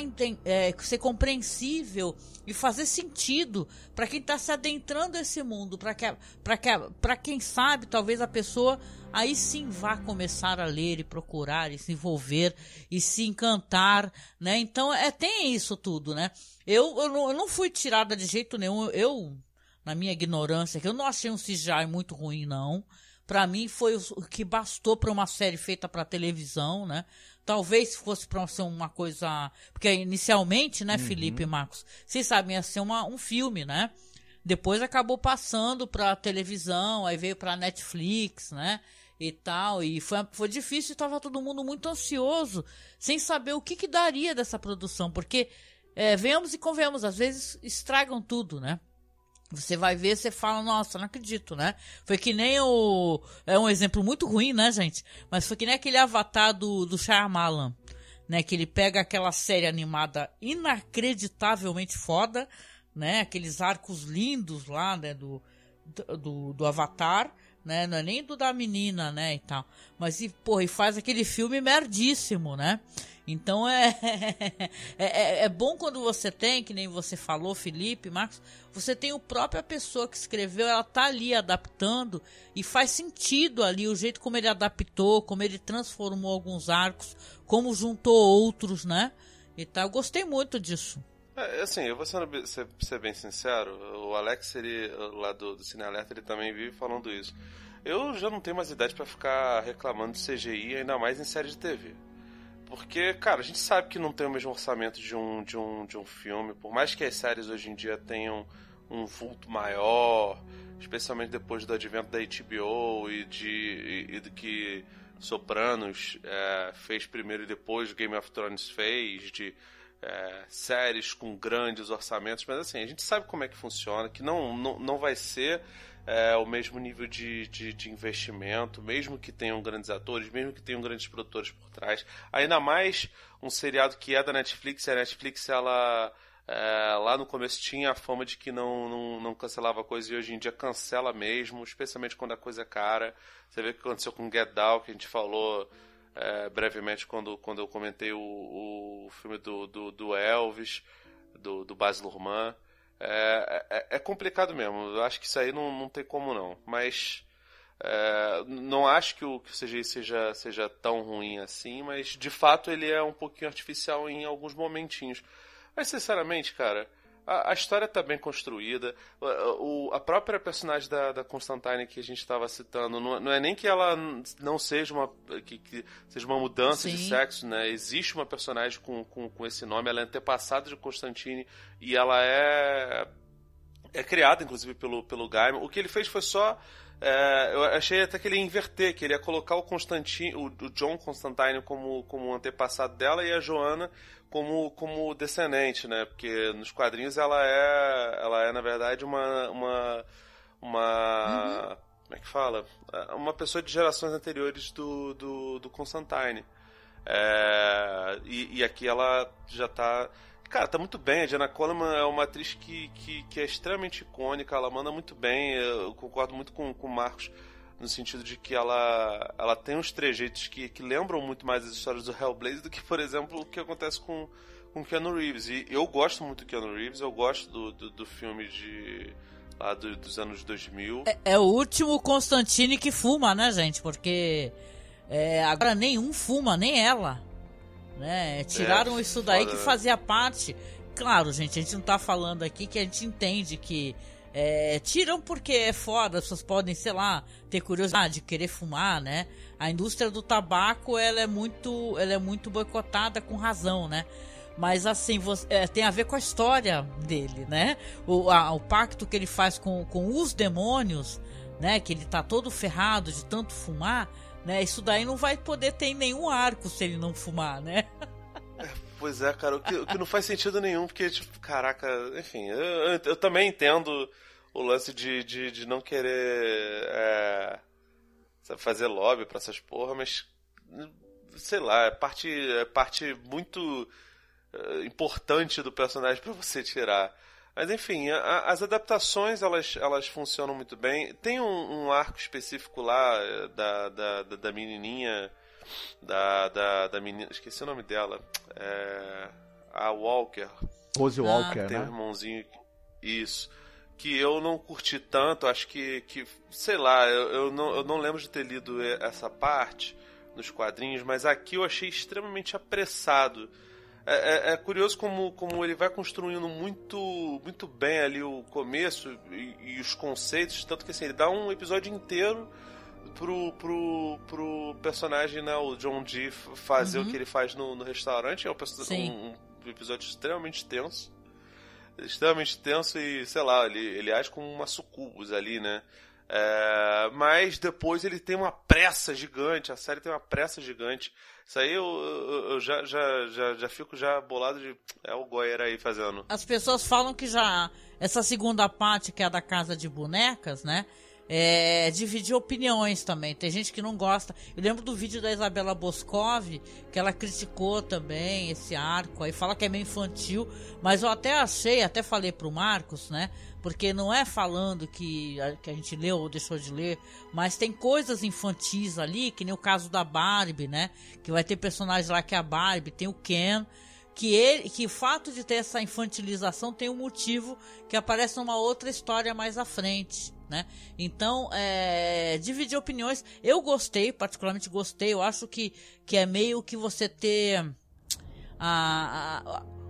H: é, ser compreensível e fazer sentido para quem está se adentrando nesse mundo, para que, para que, para quem sabe talvez a pessoa aí sim vá começar a ler e procurar e se envolver e se encantar, né? Então é tem isso tudo, né? Eu, eu, não, eu não fui tirada de jeito nenhum, eu na minha ignorância, que eu não achei um CGI muito ruim não. Para mim foi o que bastou para uma série feita para televisão, né? Talvez fosse para ser uma coisa. Porque inicialmente, né, uhum. Felipe e Marcos? Vocês sabem, ia ser uma, um filme, né? Depois acabou passando para televisão, aí veio para Netflix, né? E tal. E foi, foi difícil, estava todo mundo muito ansioso, sem saber o que, que daria dessa produção. Porque, é, venhamos e convenhamos, às vezes estragam tudo, né? Você vai ver, você fala, nossa, não acredito, né? Foi que nem o. É um exemplo muito ruim, né, gente? Mas foi que nem aquele avatar do, do Shyamalan, né? Que ele pega aquela série animada inacreditavelmente foda, né? Aqueles arcos lindos lá, né? Do, do, do Avatar, né? Não é nem do da menina, né? E tal. Mas, e, porra, e faz aquele filme merdíssimo, né? Então é, é, é, é, bom quando você tem, que nem você falou, Felipe, Marcos, você tem o própria pessoa que escreveu, ela tá ali adaptando e faz sentido ali o jeito como ele adaptou, como ele transformou alguns arcos, como juntou outros, né? E tá, eu gostei muito disso.
I: É, assim, eu vou ser, ser, ser, bem sincero, o Alex, ele, lá do, do Cine Alerta, ele também vive falando isso. Eu já não tenho mais idade para ficar reclamando de CGI, ainda mais em série de TV. Porque, cara, a gente sabe que não tem o mesmo orçamento de um, de um, de um filme, por mais que as séries hoje em dia tenham um vulto maior, especialmente depois do advento da HBO e de e, e do que Sopranos é, fez primeiro e depois Game of Thrones fez, de é, séries com grandes orçamentos, mas assim, a gente sabe como é que funciona, que não, não, não vai ser é, o mesmo nível de, de, de, investimento, mesmo que tenham grandes atores, mesmo que tenham grandes produtores por trás. Ainda mais um seriado que é da Netflix, a Netflix, ela. É, lá no começo tinha a fama de que não, não, não cancelava coisa e hoje em dia cancela mesmo, especialmente quando a coisa é cara. Você vê o que aconteceu com Get Down, que a gente falou é, brevemente quando, quando eu comentei o, o filme do, do, do Elvis, do, do Baz Luhrmann. É, é, é, complicado mesmo. Eu acho que isso aí não, não tem como não. Mas é, não acho que o, que o CGI seja, seja tão ruim assim, mas de fato ele é um pouquinho artificial em alguns momentinhos. Mas sinceramente, cara, a, a história está bem construída. O, a própria personagem da, da Constantine que a gente estava citando, não, não, é nem que ela não seja uma, que, que seja uma mudança Sim. de sexo, né? Existe uma personagem com, com, com esse nome, ela é antepassada de Constantine e ela é é criada, inclusive, pelo, pelo Gaiman. O que ele fez foi só é, eu achei até que ele ia inverter, que ele ia colocar o Constantine, o, o, John Constantine como, como antepassado dela e a Joana como, como descendente, né? Porque nos quadrinhos ela é, ela é na verdade uma, uma, uma uhum. como é que fala? Uma pessoa de gerações anteriores do, do, do Constantine. É, e, e aqui ela já está Cara, tá muito bem. A Jenna Coleman é uma atriz que, que, que, é extremamente icônica, ela manda muito bem. Eu concordo muito com, com o Marcos no sentido de que ela, ela tem uns trejeitos que, que lembram muito mais as histórias do Hellblazer do que, por exemplo, o que acontece com, com Keanu Reeves. E eu gosto muito do Keanu Reeves, eu gosto do, do, do filme de lá do, dos anos 2000.
H: É, é, o último Constantine que fuma, né, gente? Porque é, agora nenhum fuma, nem ela né? Tiraram é, isso daí foda, que fazia parte. Claro, gente, a gente não tá falando aqui que a gente entende que é, tiram porque é foda, as pessoas podem, sei lá, ter curiosidade, querer fumar, né? A indústria do tabaco, ela é muito, ela é muito boicotada com razão, né? Mas assim, você, é, tem a ver com a história dele, né? O, a, o pacto que ele faz com, com os demônios, né? Que ele tá todo ferrado de tanto fumar né? Isso daí não vai poder ter nenhum arco se ele não fumar, né?
I: É, pois é, cara, o que, o que, não faz sentido nenhum, porque, tipo, caraca, enfim, eu, eu, eu também entendo o lance de, de, de não querer é, fazer lobby pra essas porra, mas sei lá, é parte, é parte muito uh, importante do personagem para você tirar. Mas enfim, a, as adaptações elas, elas funcionam muito bem. Tem um, um arco específico lá eh, da, da, da, da menininha. Da, da, da menina. Esqueci o nome dela. É, a Walker.
J: Rose Walker,
I: tem
J: né?
I: um irmãozinho. Isso. Que eu não curti tanto. Acho que. que sei lá, eu, eu, não, eu não lembro de ter lido essa parte nos quadrinhos, mas aqui eu achei extremamente apressado é, é, é, curioso como, como ele vai construindo muito, muito bem ali o começo e, e, os conceitos, tanto que assim, ele dá um episódio inteiro pro, pro, pro personagem, né, o John Dee, fazer uhum. o que ele faz no, no restaurante. É um, um, um, episódio extremamente tenso. Extremamente tenso e, sei lá, ele, ele age como uma sucubus ali, né? É, mas depois ele tem uma pressa gigante, a série tem uma pressa gigante. Isso aí eu, eu, eu já, já, já, já fico já bolado de. É o Goyer aí fazendo.
H: As pessoas falam que já. Essa segunda parte, que é a da casa de bonecas, né? É, dividir opiniões também. Tem gente que não gosta. Eu lembro do vídeo da Isabela Boscov, que ela criticou também esse arco, aí fala que é meio infantil, mas eu até achei, até falei pro Marcos, né? Porque não é falando que a, que a gente leu ou deixou de ler, mas tem coisas infantis ali, que nem o caso da Barbie, né? Que vai ter personagens lá que é a Barbie, tem o Ken que ele, que o fato de ter essa infantilização tem um motivo que aparece numa outra história mais à frente né? Então, é, dividir opiniões. Eu gostei, particularmente gostei. Eu acho que, que é meio que você ter a, a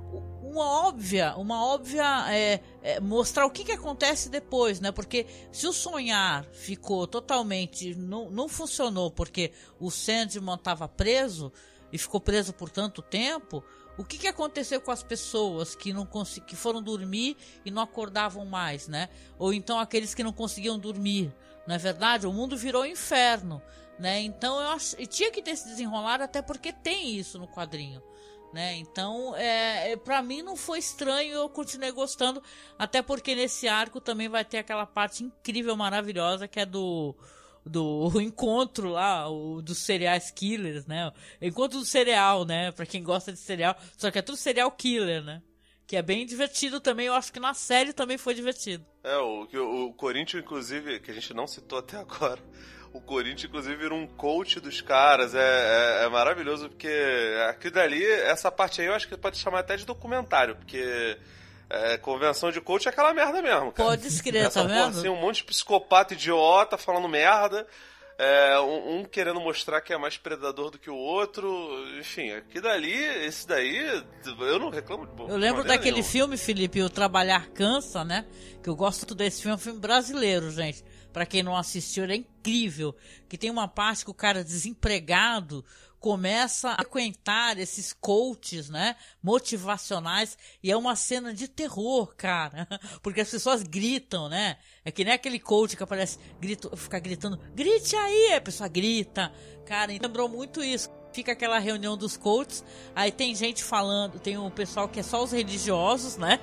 H: uma óbvia, uma óbvia é, é, mostrar o que, que acontece depois, né? Porque se o sonhar ficou totalmente não, não funcionou porque o Sandman estava preso e ficou preso por tanto tempo, o que, que aconteceu com as pessoas que não que foram dormir e não acordavam mais, né? Ou então aqueles que não conseguiam dormir, não é verdade? O mundo virou inferno, né? Então eu acho, e tinha que ter se desenrolar até porque tem isso no quadrinho. Né? Então, é, é para mim não foi estranho, eu continuei gostando, até porque nesse arco também vai ter aquela parte incrível, maravilhosa que é do do encontro lá, o, dos cereais killers, né? encontro do cereal, né? Pra quem gosta de cereal. Só que é tudo cereal killer, né? Que é bem divertido também. Eu acho que na série também foi divertido.
I: É, o, o, Corinthians, inclusive, que a gente não citou até agora. O Corinthians, inclusive, virou um coach dos caras. É, é, é maravilhoso, porque aquilo dali, essa parte aí eu acho que pode chamar até de documentário, porque é, convenção de coach é aquela merda mesmo, cara.
H: Pode escrever, tá vendo?
I: Assim, um monte de psicopata idiota falando merda. É, um, um, querendo mostrar que é mais predador do que o outro. Enfim, aqui dali, esse daí, eu não reclamo de bom.
H: Eu lembro daquele nenhuma. filme, Felipe, O Trabalhar Cansa, né? Que eu gosto desse filme, é um filme brasileiro, gente. Para quem não assistiu, ele é incrível. Que tem uma parte que o cara desempregado começa a frequentar esses coaches, né, motivacionais, e é uma cena de terror, cara, porque as pessoas gritam, né, é que nem aquele coach que aparece, grito, fica gritando, grite aí, a pessoa grita, cara, lembrou muito isso. Fica aquela reunião dos coaches, aí tem gente falando, tem um pessoal que é só os religiosos, né?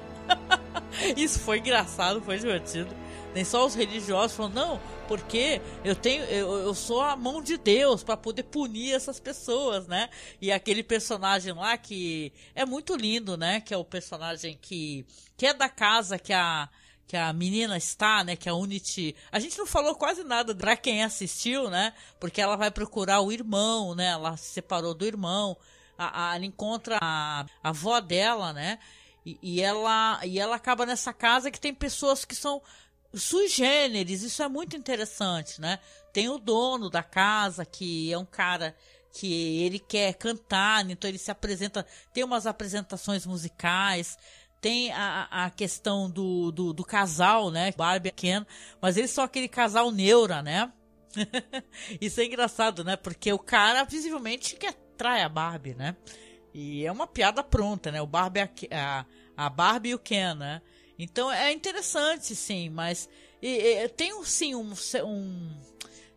H: Isso foi engraçado, foi divertido. Nem só os religiosos falam, não, porque eu tenho, eu, eu sou a mão de Deus para poder punir essas pessoas, né? E aquele personagem lá que é muito lindo, né? Que é o personagem que, que é da casa que a que a menina está, né, que a Unity, a gente não falou quase nada para quem assistiu, né, porque ela vai procurar o irmão, né, ela se separou do irmão, a, a ela encontra a, a avó dela, né, e, e, ela e ela acaba nessa casa que tem pessoas que são sui generis, isso é muito interessante, né? Tem o dono da casa, que é um cara que ele quer cantar, então ele se apresenta, tem umas apresentações musicais, tem a, a questão do, do, do casal, né? Barbie e Ken, mas eles são aquele casal neura, né? Isso é engraçado, né? Porque o cara visivelmente quer trair a Barbie, né? E é uma piada pronta, né? O Barbie, a, a Barbie e o Ken, né? Então é interessante, sim, mas e, e, tem sim um, um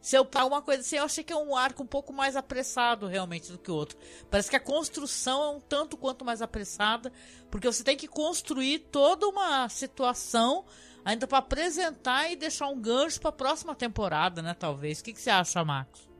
H: se eu uma coisa assim, eu achei que é um arco um pouco mais apressado realmente do que o outro. Parece que a construção é um tanto quanto mais apressada, porque você tem que construir toda uma situação ainda para apresentar e deixar um gancho para a próxima temporada, né? Talvez. O que, que você acha, Marcos?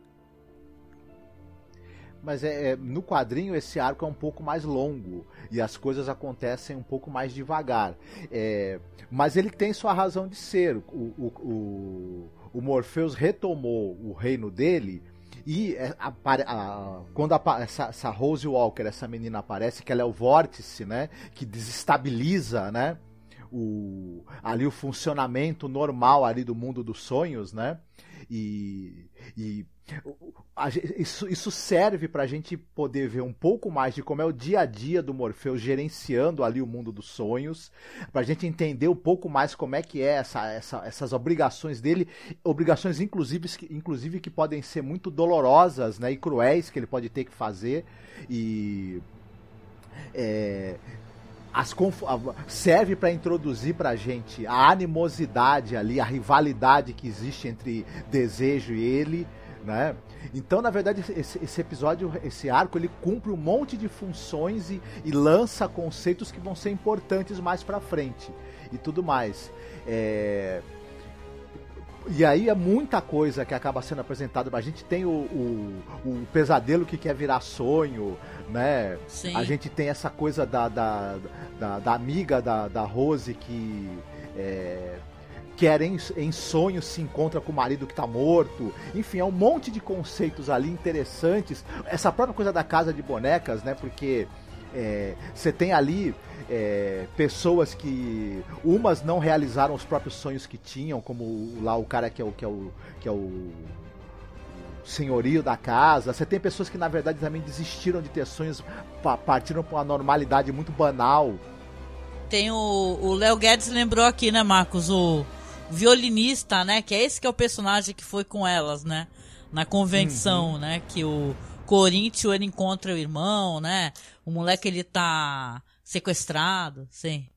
J: Mas é, é, no quadrinho esse arco é um pouco mais longo e as coisas acontecem um pouco mais devagar. É, mas ele tem sua razão de ser. O, o, o, o Morpheus retomou o reino dele e é, a, a, quando a, essa, essa, Rose Walker, essa menina aparece, que ela é o vórtice, né? Que desestabiliza, né? O, ali o funcionamento normal ali do mundo dos sonhos, né? E, e isso, isso serve para a gente poder ver um pouco mais de como é o dia a dia do Morfeu gerenciando ali o mundo dos sonhos, para a gente entender um pouco mais como é que é essa, essa, essas obrigações dele, obrigações inclusive, inclusive que podem ser muito dolorosas né, e cruéis que ele pode ter que fazer. E. É, as serve para introduzir para a gente a animosidade ali, a rivalidade que existe entre Desejo e ele, né? Então, na verdade, esse, esse, episódio, esse arco, ele cumpre um monte de funções e, e lança conceitos que vão ser importantes mais para frente e tudo mais. É... E aí é muita coisa que acaba sendo apresentada. A gente tem o, o, o pesadelo que quer virar sonho, né?
H: Sim.
J: A gente tem essa coisa da, da, da, da amiga da, da Rose que é, quer em, em sonhos se encontra com o marido que está morto. Enfim, é um monte de conceitos ali interessantes. Essa própria coisa da casa de bonecas, né? Porque é, você é, tem ali é, pessoas que umas não realizaram os próprios sonhos que tinham, como lá o cara que é o que é o que é o senhorio da casa. Você tem pessoas que na verdade também desistiram de ter sonhos, partiram para uma normalidade muito banal.
H: Tem o Léo Guedes lembrou aqui, né, Marcos, o violinista, né? Que é esse que é o personagem que foi com elas, né? Na convenção, uhum. né? Que o Corinthians ele encontra o irmão, né? O moleque ele tá sequestrado, sim.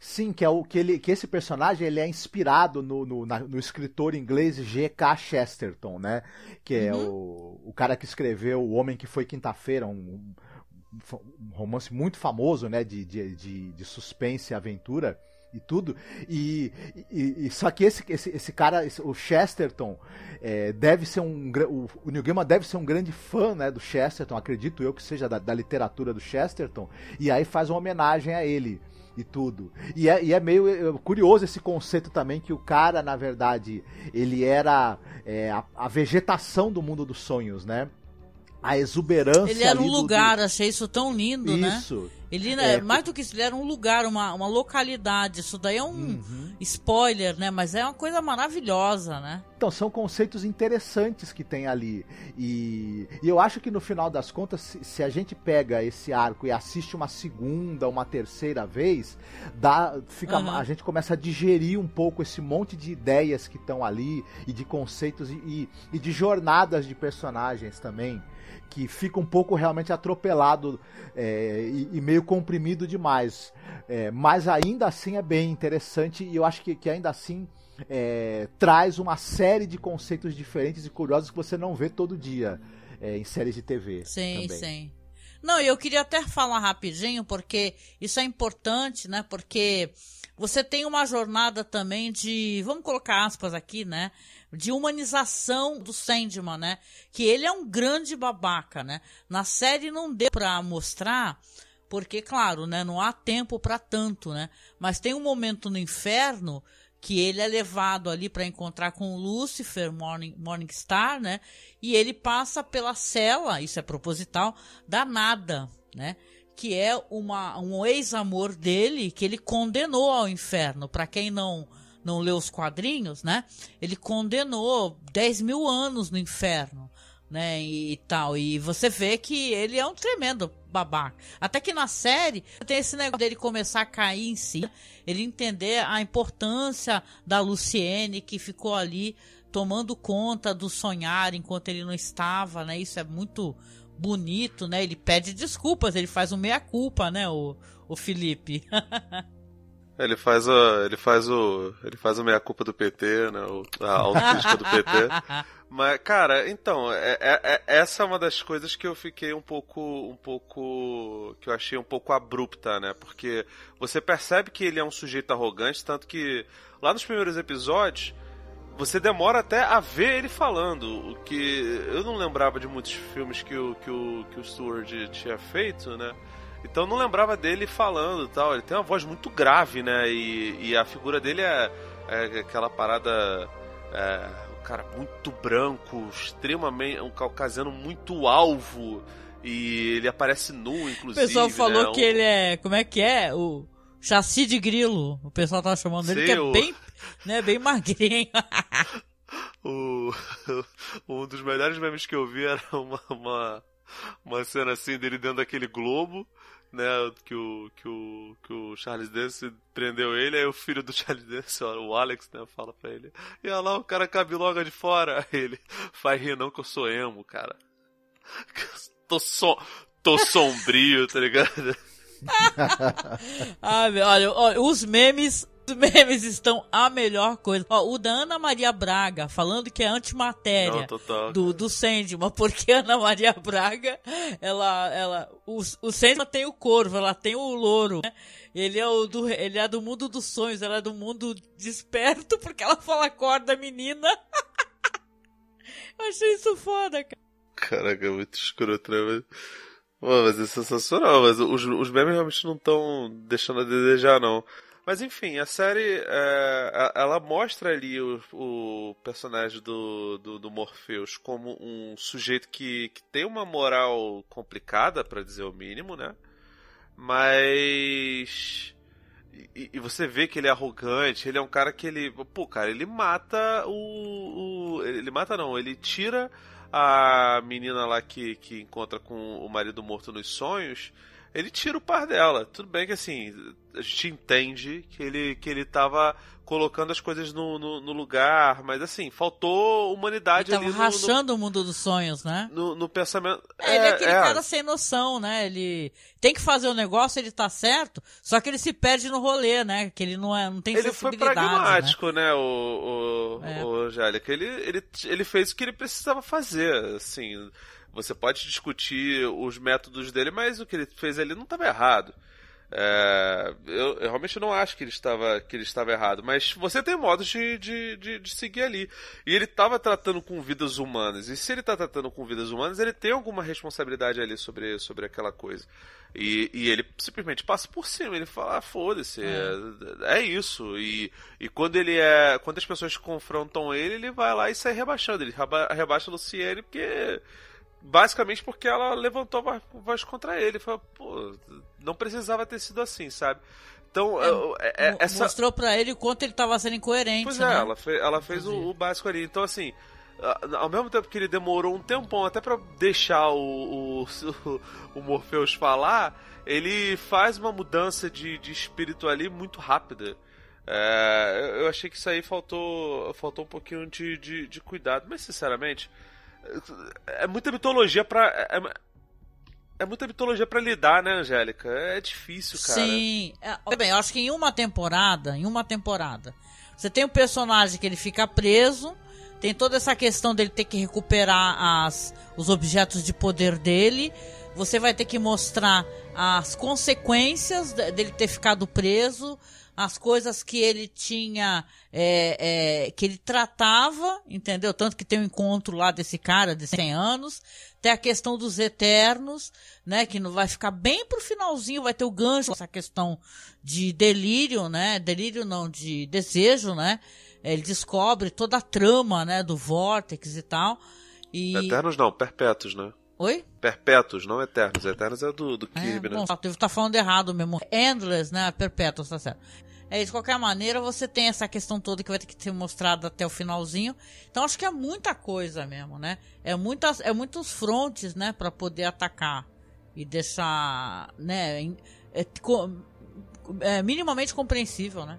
J: Sim, que é o que ele, que esse personagem ele é inspirado no, no, na, no escritor inglês G.K. Chesterton, né? Que é uhum. o, o cara que escreveu O Homem que Foi Quinta-feira, um, um, romance muito famoso, né? De, de, de, de suspense e aventura e tudo. E, e, e, só que esse, esse, esse cara, esse, o Chesterton, é, deve ser um o, o Neil Gaiman deve ser um grande fã, né, do Chesterton, acredito eu que seja da, da literatura do Chesterton. E aí faz uma homenagem a ele e tudo. E é, e é meio é, curioso esse conceito também que o cara, na verdade, ele era é, a, a, vegetação do mundo dos sonhos, né? A exuberância.
H: Ele era um lugar,
J: do...
H: achei isso tão lindo,
J: isso.
H: né? Isso. Ele, né, é, mais do que isso, ele era um lugar, uma, uma localidade. Isso daí é um uhum. spoiler, né? Mas é uma coisa maravilhosa, né?
J: Então, são conceitos interessantes que tem ali. E, e eu acho que no final das contas, se, se, a gente pega esse arco e assiste uma segunda, uma terceira vez, dá, fica, uhum. a gente começa a digerir um pouco esse monte de ideias que estão ali, e de conceitos, e, e, e de jornadas de personagens também que fica um pouco realmente atropelado é, e, e, meio comprimido demais. É, mas ainda assim é bem interessante e eu acho que, que ainda assim é, traz uma série de conceitos diferentes e curiosos que você não vê todo dia é, em séries de TV.
H: Sim,
J: também.
H: sim. Não, eu queria até falar rapidinho, porque isso é importante, né? Porque você tem uma jornada também de, vamos colocar aspas aqui, né? De humanização do Sandman, né? Que ele é um grande babaca, né? Na série não deu pra mostrar, porque, claro, né? Não há tempo para tanto, né? Mas tem um momento no inferno que ele é levado ali para encontrar com Lucifer, Morning, Morningstar, né? E ele passa pela cela, isso é proposital, danada, né? Que é uma, um ex-amor dele que ele condenou ao inferno. Para quem não não leu os quadrinhos, né? Ele condenou 10 mil anos no inferno, né? E, e, tal. E você vê que ele é um tremendo babaca. Até que na série tem esse negócio dele começar a cair em si, ele entender a importância da Luciene que ficou ali tomando conta do sonhar enquanto ele não estava, né? Isso é muito bonito, né? Ele pede desculpas, ele faz um meia culpa, né? O, o Felipe.
I: Ele faz o. Ele faz o. Ele faz a meia culpa do PT, né? A autocrítica do PT. Mas, cara, então, é, é, é, essa é uma das coisas que eu fiquei um pouco. um pouco. que eu achei um pouco abrupta, né? Porque você percebe que ele é um sujeito arrogante, tanto que lá nos primeiros episódios você demora até a ver ele falando, o que eu não lembrava de muitos filmes que o, que o, que o Stewart tinha feito, né? Então eu não lembrava dele falando e tal. Ele tem uma voz muito grave, né? E, e a figura dele é, é aquela parada. É, um cara muito branco, extremamente. um caucasiano muito alvo. E ele aparece nu, inclusive.
H: O pessoal falou
I: né?
H: que ele é. Como é que é? O chassi de grilo. O pessoal tava chamando ele, que é bem. Né, bem magrinho.
I: o, um dos melhores memes que eu vi era uma, uma, uma cena assim dele dentro daquele globo né, que o, que o, que o Charles Dance prendeu ele, aí o filho do Charles Dance, o Alex, né, fala pra ele, e olha lá, o cara cabiloga de fora, aí ele, faz rir não que eu sou emo, cara. tô, so, tô sombrio, tá ligado?
H: ah, olha, olha, os memes os memes estão a melhor coisa. Ó, o da Ana Maria Braga, falando que é antimatéria
I: Não,
H: do, do Sandman, porque Ana Maria Braga, ela, ela, o, o Sandman tem o corvo, ela tem o louro, né? Ele é, o do, ele é do mundo dos sonhos, ela é do mundo desperto, porque ela fala acorda menina. Eu achei isso foda, cara.
I: Caraca, é muito escroto, né? Mas é sensacional, mas os, os memes realmente não estão deixando a desejar, não. Mas enfim, a série é, ela mostra ali o, o personagem do, do, do, Morpheus como um sujeito que, que tem uma moral complicada, para dizer o mínimo, né? Mas. E, e, você vê que ele é arrogante, ele é um cara que ele. Pô, cara, ele mata o. o ele mata não, ele tira a menina lá que, que encontra com o marido morto nos sonhos ele tira o par dela. Tudo bem que assim, a gente entende que ele, que ele tava colocando as coisas no, no, no lugar, mas assim, faltou humanidade
H: ele
I: ali.
H: Tava rachando no, o mundo dos sonhos, né?
I: No, no pensamento.
H: É, ele é aquele é, cara sem noção, né? Ele tem que fazer o negócio, ele tá certo, só que ele se perde no rolê, né? Que ele não, é, não tem
I: Ele foi pragmático,
H: né,
I: né o, o, é. o Angélica? Ele, ele, ele fez o que ele precisava fazer, assim você pode discutir os métodos dele, mas o que ele fez ali não estava errado. É, eu, eu, realmente não acho que ele estava, que ele estava errado, mas você tem modos de, de, de, de seguir ali. E ele estava tratando com vidas humanas. E se ele está tratando com vidas humanas, ele tem alguma responsabilidade ali sobre, sobre aquela coisa. E, e ele simplesmente passa por cima, ele fala, ah, foda-se, é. é. isso. E, e quando ele é. Quando as pessoas confrontam ele, ele vai lá e sai rebaixando. Ele rebaixa a Luciene porque basicamente porque ela levantou a voz contra ele. Falou, pô, não precisava ter sido assim, sabe? Então, é, é, essa...
H: mostrou para ele o quanto ele estava sendo incoerente.
I: Pois
H: é,
I: né? ela fez, ela fez o, o, básico ali. Então, assim, ao mesmo tempo que ele demorou um tempão até para deixar o, o, o, Morpheus falar, ele faz uma mudança de, de espírito ali muito rápida. É, eu achei que isso aí faltou, faltou um pouquinho de, de, de cuidado, mas sinceramente é muita mitologia pra. É, é muita mitologia para lidar, né, Angélica? É difícil, cara.
H: Sim. É, bem, eu acho que em uma temporada, em uma temporada, você tem um personagem que ele fica preso, tem toda essa questão dele ter que recuperar as, os objetos de poder dele. Você vai ter que mostrar as consequências dele ter ficado preso as coisas que ele tinha, é, é, que ele tratava, entendeu? Tanto que tem um encontro lá desse cara de 100 anos, tem a questão dos eternos, né? Que não vai ficar bem pro finalzinho, vai ter o gancho, essa questão de delírio, né? Delírio não, de desejo, né? Ele descobre toda a trama, né? Do Vortex e tal. E...
I: Eternos não, perpétuos, né?
H: Oi?
I: Perpétuos, não eternos. Eternos é do, do
H: é,
I: Kirby,
H: é,
I: né?
H: Bom, tá falando errado mesmo. Endless, né? Perpétuos, tá certo. É, de qualquer maneira, você tem essa questão toda que vai ter que ser mostrada até o finalzinho. Então, acho que é muita coisa mesmo, né? É, muitas, é muitos frontes, né? para poder atacar e deixar, né? É, é minimamente compreensível, né?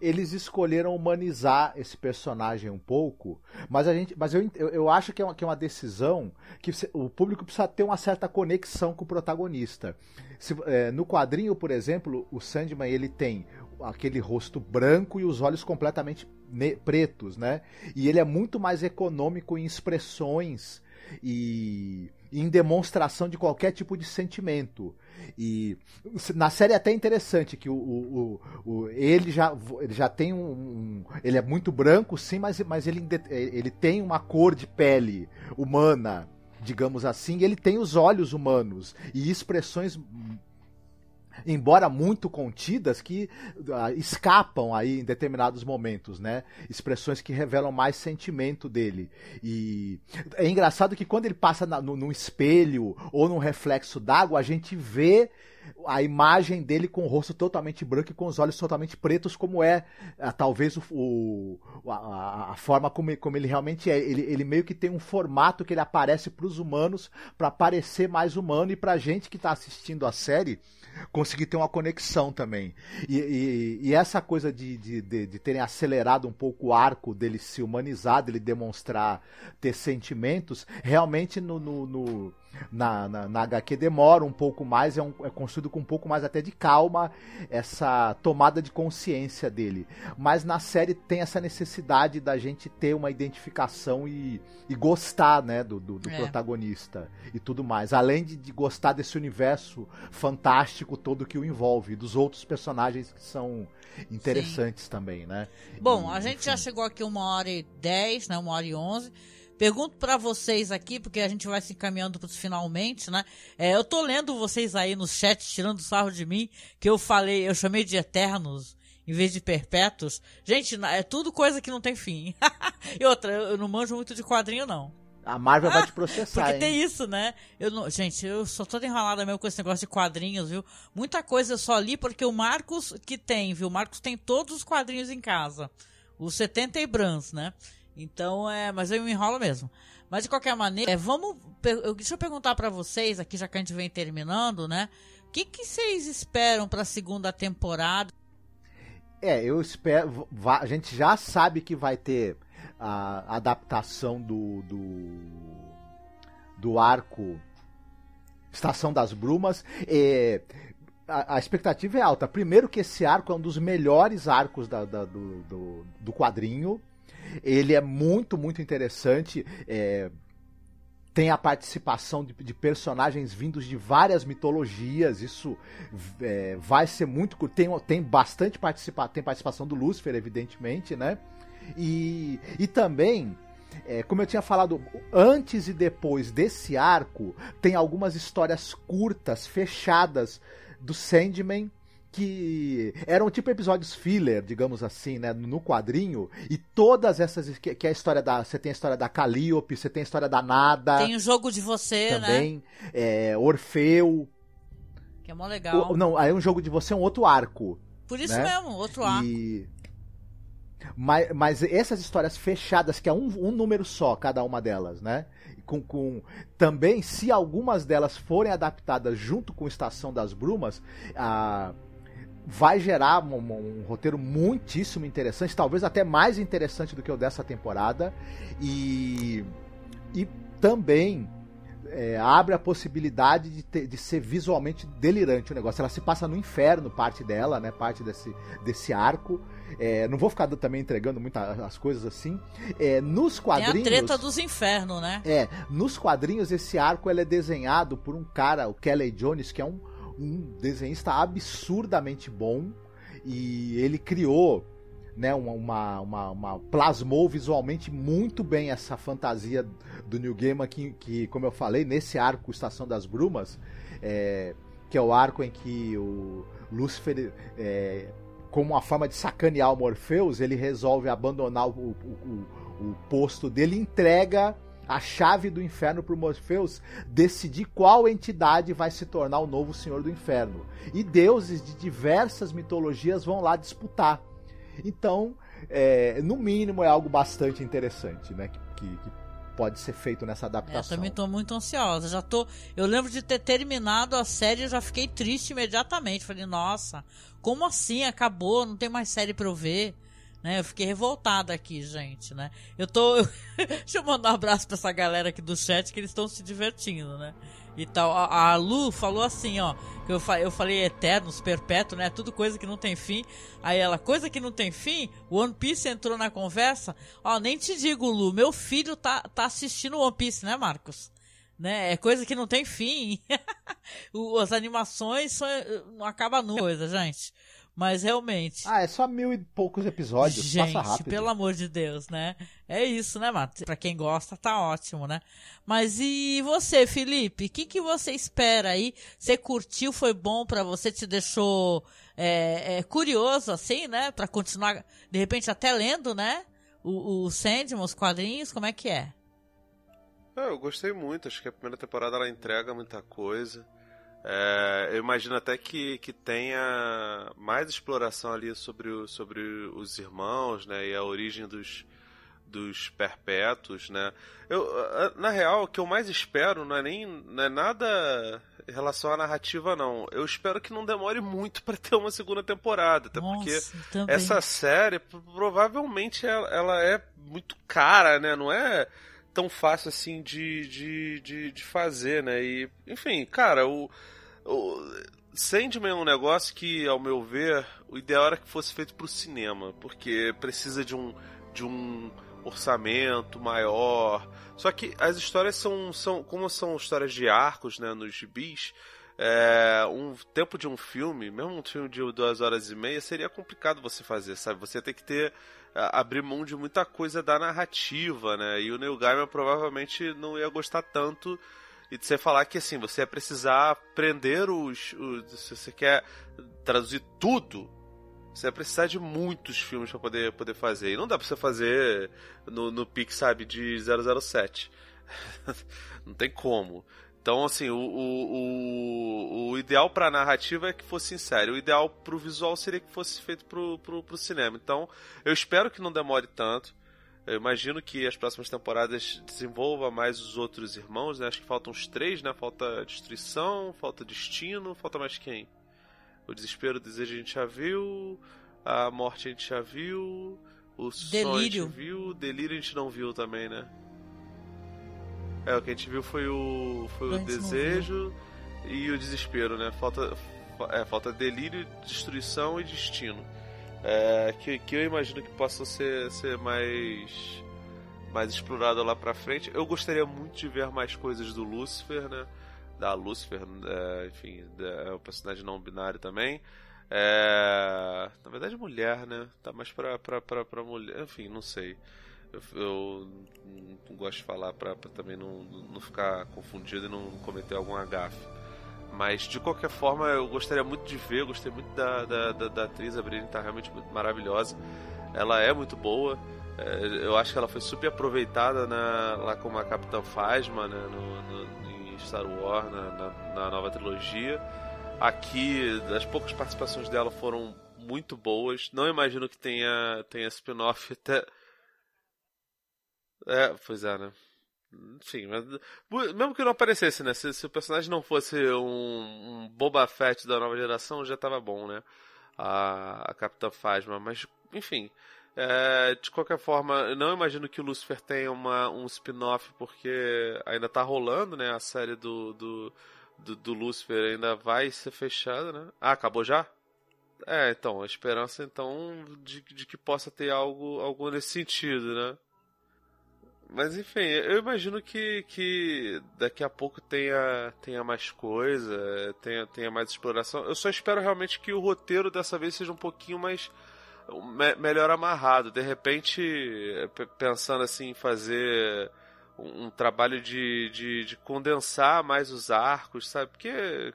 J: Eles escolheram humanizar esse personagem um pouco, mas a gente, mas eu, eu, acho que é, uma, que é uma decisão que o público precisa ter uma certa conexão com o protagonista. Se, é, no quadrinho, por exemplo, o Sandman ele tem aquele rosto branco e os olhos completamente pretos, né? E ele é muito mais econômico em expressões e em demonstração de qualquer tipo de sentimento. E na série é até interessante que o, o, o, ele, já, ele já tem um, um, Ele é muito branco, sim, mas, mas ele, ele tem uma cor de pele humana, digamos assim, e ele tem os olhos humanos e expressões embora muito contidas, que uh, escapam aí em determinados momentos, né? Expressões que revelam mais sentimento dele. E é engraçado que quando ele passa na, no, no espelho ou num reflexo d'água, a gente vê a imagem dele com o rosto totalmente branco e com os olhos totalmente pretos, como é ah, talvez o, o a, a, forma como, como ele realmente é. Ele, ele meio que tem um formato que ele aparece para os humanos para parecer mais humano e para a gente que está assistindo a série conseguir ter uma conexão também. E, e, e essa coisa de, de, de, de, terem acelerado um pouco o arco dele se humanizar, dele demonstrar ter sentimentos, realmente no, no, no na, na, na, HQ demora um pouco mais, é, um, é, construído com um pouco mais até de calma essa tomada de consciência dele. Mas na série tem essa necessidade da gente ter uma identificação e, e gostar né, do, do, do é. protagonista e tudo mais. Além de, de, gostar desse universo fantástico todo que o envolve, dos outros personagens que são interessantes Sim. também, né?
H: Bom, e, a gente enfim. já chegou aqui uma hora e dez, né? Uma hora e onze. Pergunto para vocês aqui, porque a gente vai se encaminhando para finalmente, né? É, eu tô lendo vocês aí no chat tirando sarro de mim, que eu falei, eu chamei de eternos em vez de perpétuos. Gente, é tudo coisa que não tem fim. e outra, eu não manjo muito de quadrinho, não.
J: A Marvel vai te processar.
H: Porque
J: hein?
H: tem isso, né? Eu não, gente, eu sou toda enrolada mesmo com esse negócio de quadrinhos, viu? Muita coisa eu só li porque o Marcos que tem, viu? O Marcos tem todos os quadrinhos em casa. Os 70 e Brans, né? Então, é, mas eu me enrolo mesmo. Mas de qualquer maneira, é, vamos. Deixa eu perguntar para vocês aqui, já que a gente vem terminando, né? O que, que vocês esperam para a segunda temporada?
J: É, eu espero. A gente já sabe que vai ter a adaptação do, do, do arco Estação das Brumas. É, a, a, expectativa é alta. Primeiro que esse arco é um dos melhores arcos da, da, do, do, do quadrinho. Ele é muito, muito interessante. É, tem a participação de, de, personagens vindos de várias mitologias. Isso é, vai ser muito. Tem, tem bastante participa, tem participação do Lúcifer, evidentemente, né? E, e também. É, como eu tinha falado, antes e depois desse arco, tem algumas histórias curtas, fechadas do Sandman que eram tipo episódios filler, digamos assim, né, no quadrinho, e todas essas que, que é a história da, você tem a história da Calliope, você tem a história da Nada.
H: Tem o jogo de você,
J: também, né? Também, é, Orfeu.
H: Que é mó legal.
J: O, não, aí um jogo de você é um outro arco.
H: Por isso
J: né?
H: mesmo, outro arco.
J: E mas, mas essas histórias fechadas, que é um, um número só, cada uma delas, né? Com, com, também, se algumas delas forem adaptadas junto com Estação das Brumas, a vai gerar um, um, roteiro muitíssimo interessante, talvez até mais interessante do que o dessa temporada, e, e também é, abre a possibilidade de, ter, de ser visualmente delirante o negócio. Ela se passa no inferno, parte dela, né? Parte desse, desse arco. É, não vou ficar também entregando muitas as coisas assim. É, nos quadrinhos.
H: Tem a treta dos infernos, né?
J: É, nos quadrinhos esse arco ele é desenhado por um cara, o Kelly Jones, que é um um desenhista absurdamente bom e ele criou né, uma, uma, uma, plasmou visualmente muito bem essa fantasia do New Gaiman que, que como eu falei, nesse arco Estação das Brumas, é, que é o arco em que o Lúcifer, é, como uma forma de sacanear o Morpheus, ele resolve abandonar o, o, o, o posto dele entrega a chave do inferno para Morpheus decidir qual entidade vai se tornar o novo Senhor do Inferno. E deuses de diversas mitologias vão lá disputar. Então, é, no mínimo, é algo bastante interessante, né? Que, que, que pode ser feito nessa adaptação.
H: Eu também estou muito ansiosa. Já tô, eu lembro de ter terminado a série e já fiquei triste imediatamente. Falei, nossa, como assim? Acabou, não tem mais série para eu ver. Né? Eu fiquei revoltada aqui, gente, né? Eu tô. Deixa eu mandar um abraço pra essa galera aqui do chat que eles estão se divertindo, né? e tal. A, Lu falou assim, ó. Que eu, eu falei eternos, perpétuo, né? Tudo coisa que não tem fim. Aí ela, coisa que não tem fim? One Piece entrou na conversa. Ó, nem te digo, Lu, meu filho tá, tá assistindo One Piece, né, Marcos? Né? É coisa que não tem fim. As animações são, não acaba nunca coisa, gente. Mas realmente.
J: Ah, é só mil e poucos episódios.
H: Gente,
J: passa rápido.
H: pelo amor de Deus, né? É isso, né, Mato? Pra quem gosta, tá ótimo, né? Mas e você, Felipe? O que, que você espera aí? Você curtiu? Foi bom para você? Te deixou é, é, curioso, assim, né? Pra continuar, de repente, até lendo, né? O, o Sandman, os quadrinhos, como é que é?
I: é? Eu gostei muito. Acho que a primeira temporada ela entrega muita coisa. É, eu imagino até que, que tenha mais exploração ali sobre, o, sobre os irmãos, né? E a origem dos, dos perpétuos, né? Eu, na real, o que eu mais espero não é nem não é nada em relação à narrativa, não. Eu espero que não demore muito para ter uma segunda temporada, até
H: Nossa,
I: porque
H: também.
I: essa série provavelmente ela, ela, é muito cara, né? Não é tão fácil assim de, de, de, de fazer, né? E, enfim, cara, o, o Sandman é um negócio que, ao meu ver, o ideal era que fosse feito para o cinema, porque precisa de um, de um orçamento maior. Só que as histórias são, são como são histórias de arcos, né, nos gibis, é, um tempo de um filme, mesmo um filme de duas horas e meia, seria complicado você fazer, sabe? Você tem que ter abrir mão de muita coisa da narrativa, né? E o Neil Gaiman provavelmente não ia gostar tanto e de você falar que assim, você ia precisar prender os, os se você quer traduzir tudo, você vai precisar de muitos filmes para poder, poder fazer. E não dá pra você fazer no, no pique, sabe, de 007. não tem como. Então, assim, o, o, o, o ideal pra narrativa é que fosse em série. O ideal pro visual seria que fosse feito pro, pro, pro cinema. Então, eu espero que não demore tanto. Eu imagino que as próximas temporadas desenvolva mais os outros irmãos, né? Acho que faltam uns três, né? Falta Destruição, falta Destino, falta mais quem? O Desespero, o Desejo a gente já viu, a Morte a gente já viu, o Sonho a gente viu, o Delírio a gente não viu também, né? É, o que a gente viu foi o, foi o Desejo e o Desespero, né? Falta, é, falta Delírio, Destruição e Destino. É, que, que eu imagino que possa ser, ser mais mais explorado lá pra frente. Eu gostaria muito de ver mais coisas do Lucifer, né? Da Lucifer, é, enfim, é o personagem não binário também. É, na verdade, mulher, né? Tá mais pra, pra, pra, pra mulher. Enfim, não sei. Eu, eu gosto de falar pra também não, não ficar confundido e não cometer algum agafe. Mas de qualquer forma, eu gostaria muito de ver, gostei muito da, da, da, da atriz, a Brilliant tá realmente muito maravilhosa. Ela é muito boa. É, eu acho que ela foi super aproveitada na, lá como a Capitã Phasma né, no, no, em Star Wars, na, na, na nova trilogia. Aqui, as poucas participações dela foram muito boas. Não imagino que tenha, tenha spin-off até. É, pois é, né? Enfim, mas, mesmo que não aparecesse, né? Se, se o personagem não fosse um, um, Boba Fett da nova geração, já tava bom, né? A, a Capitã Phasma. Mas, enfim, é, de qualquer forma, não imagino que o Lucifer tenha uma, um spin-off, porque ainda tá rolando, né? A série do, do, do, do Lucifer ainda vai ser fechada, né? Ah, acabou já? É, então, a esperança então de, de que possa ter algo, algo nesse sentido, né? Mas enfim, eu imagino que, que daqui a pouco tenha, tenha mais coisa, tenha, tenha mais exploração. Eu só espero realmente que o roteiro dessa vez seja um pouquinho mais. Me, melhor amarrado. De repente, pensando assim em fazer um, um trabalho de, de, de condensar mais os arcos, sabe? Porque,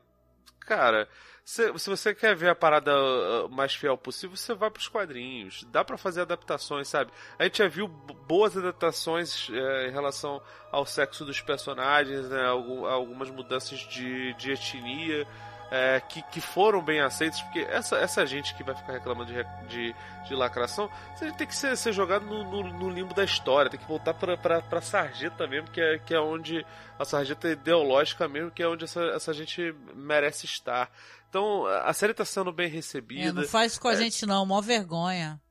I: cara se, se você quer ver a parada uh, mais fiel possível, você vai pros quadrinhos. Dá para fazer adaptações, sabe? A gente já viu boas adaptações é, em relação ao sexo dos personagens, né? algumas mudanças de, de etnia. É, que, que foram bem aceitos, porque essa, essa gente que vai ficar reclamando de, de, de lacração, você tem que ser, ser jogado no, no, no, limbo da história, tem que voltar pra, pra, pra sarjeta mesmo, que é, que é onde a sarjeta ideológica mesmo, que é onde essa, essa gente merece estar. Então, a série tá sendo bem recebida. É,
H: não faz com a é... gente não, mó vergonha.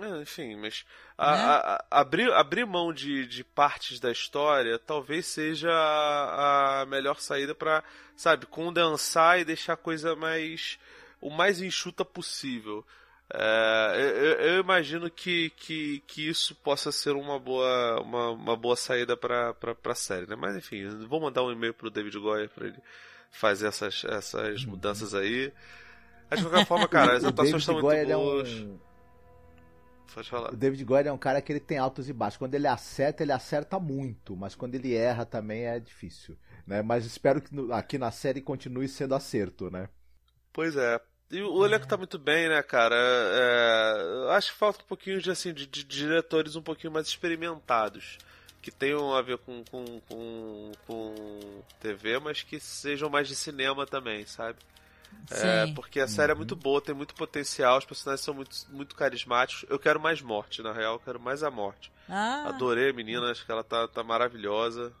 I: É, enfim, mas a, né? a, a, abrir, abrir mão de, de partes da história talvez seja a, a melhor saída para, sabe, condensar e deixar a coisa mais o mais enxuta possível. É, eu, eu, imagino que, que, que isso possa ser uma boa, uma, uma boa saída para a série, né? Mas enfim, vou mandar um e-mail pro David Goyer para ele fazer essas, essas uhum. mudanças aí. Mas de qualquer forma, cara, as atuações estão muito Goyer boas. É um...
J: Pode falar. O David Goyer é um cara que ele tem altos e baixos. Quando ele acerta, ele acerta muito, mas quando ele erra também é difícil. Né? Mas espero que aqui na série continue sendo acerto, né?
I: Pois é. E o elenco tá muito bem, né, cara? É, acho que falta um pouquinho de, assim, de, de, diretores um pouquinho mais experimentados. Que tenham a ver com, com, com, com TV, mas que sejam mais de cinema também, sabe? É, porque a série uhum. é muito boa, tem muito potencial, os personagens são muito, muito carismáticos. Eu quero mais morte, na real, eu quero mais a morte. Ah. Adorei a menina, acho que ela tá, tá maravilhosa.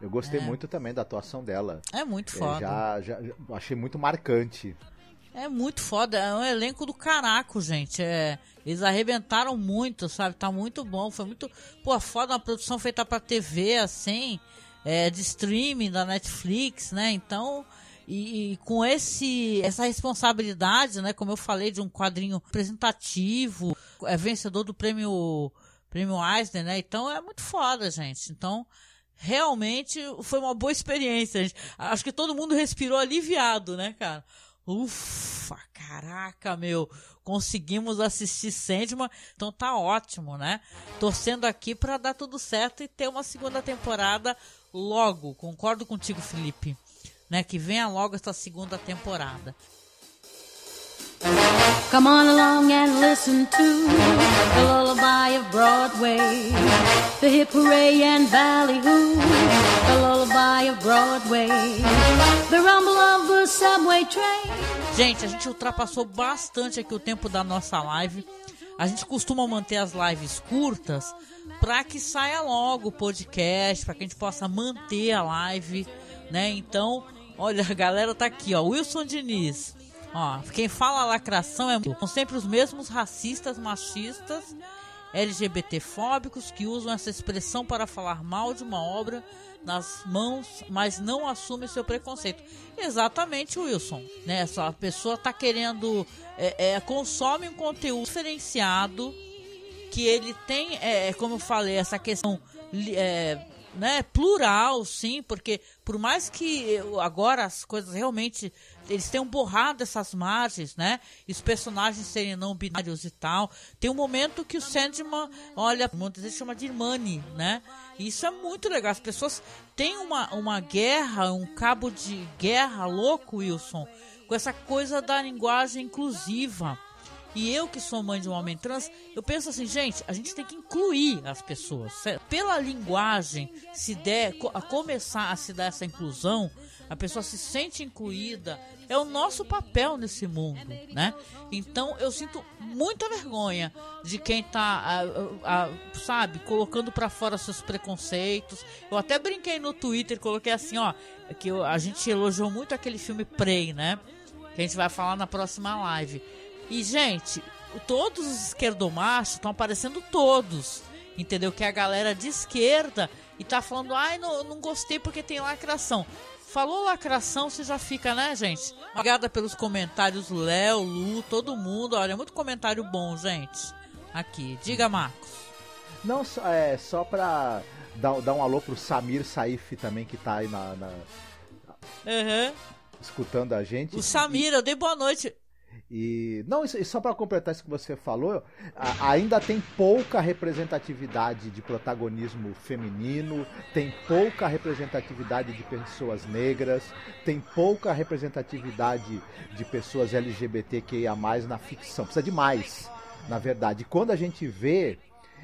J: Eu gostei é. muito também da atuação dela.
H: É muito foda.
J: Já, já, já, achei muito marcante.
H: É muito foda, é um elenco do caraco, gente. É, eles arrebentaram muito, sabe? Tá muito bom. Foi muito. Pô, foda uma produção feita pra TV, assim, é, de streaming da Netflix, né? Então. E, e, com esse essa responsabilidade, né, como eu falei, de um quadrinho apresentativo, é vencedor do prêmio prêmio Eisner, né? Então é muito foda, gente. Então realmente foi uma boa experiência. Acho que todo mundo respirou aliviado, né, cara? Ufa, caraca, meu, conseguimos assistir Sandman, então tá ótimo, né? Torcendo aqui para dar tudo certo e ter uma segunda temporada logo. Concordo contigo, Felipe, né? Que venha logo essa segunda temporada. Come on along and listen to the lullaby of Broadway, the hip hooray and ballyhoo, the lullaby of Broadway, the rumble of the subway train. Gente, a gente ultrapassou bastante aqui o tempo da nossa live. A gente costuma manter as lives curtas para que saia logo o podcast, para que a gente possa manter a live, né? Então, olha, a galera tá aqui, ó, Wilson Diniz, Ó, quem fala lacração é, são sempre os mesmos racistas, machistas, LGBTfóbicos que usam essa expressão para falar mal de uma obra nas mãos, mas não assumem seu preconceito. Exatamente, Wilson. Né? a pessoa está querendo é, é, consome um conteúdo diferenciado que ele tem, é, como eu falei, essa questão é, né, plural, sim, porque por mais que agora as coisas realmente eles tenham borrado essas margens, né? E os personagens serem não binários e tal. Tem um momento que o Sandman, olha, muitas vezes chama de Irmani, né? E isso é muito legal. As pessoas têm uma, uma guerra, um cabo de guerra louco, Wilson, com essa coisa da linguagem inclusiva. E eu que sou mãe de um homem trans, eu penso assim, gente, a gente tem que incluir as pessoas. Pela linguagem, se der, a começar a se dar essa inclusão, a pessoa se sente incluída, é o nosso papel nesse mundo, né? Então eu sinto muita vergonha de quem tá, a, a, sabe, colocando para fora seus preconceitos. Eu até brinquei no Twitter, coloquei assim, ó, que a gente elogiou muito aquele filme Prey, né? Que a gente vai falar na próxima live. E, gente, todos os esquerdomachos estão aparecendo todos. Entendeu? Que é a galera de esquerda e tá falando, ai, não, não gostei porque tem lacração. Falou lacração, você já fica, né, gente? Obrigada pelos comentários, Léo, Lu, todo mundo. Olha, muito comentário bom, gente. Aqui. Diga, Marcos.
J: Não, é só pra dar, dar um alô pro Samir Saif também, que tá aí na. na...
H: Uhum.
J: Escutando a gente.
H: O Samir, eu dei boa noite.
J: E não, e só para completar isso que você falou, ainda tem pouca representatividade de protagonismo feminino, tem pouca representatividade de pessoas negras, tem pouca representatividade de pessoas LGBTQIA+ na ficção. Precisa de mais, na verdade. Quando a gente vê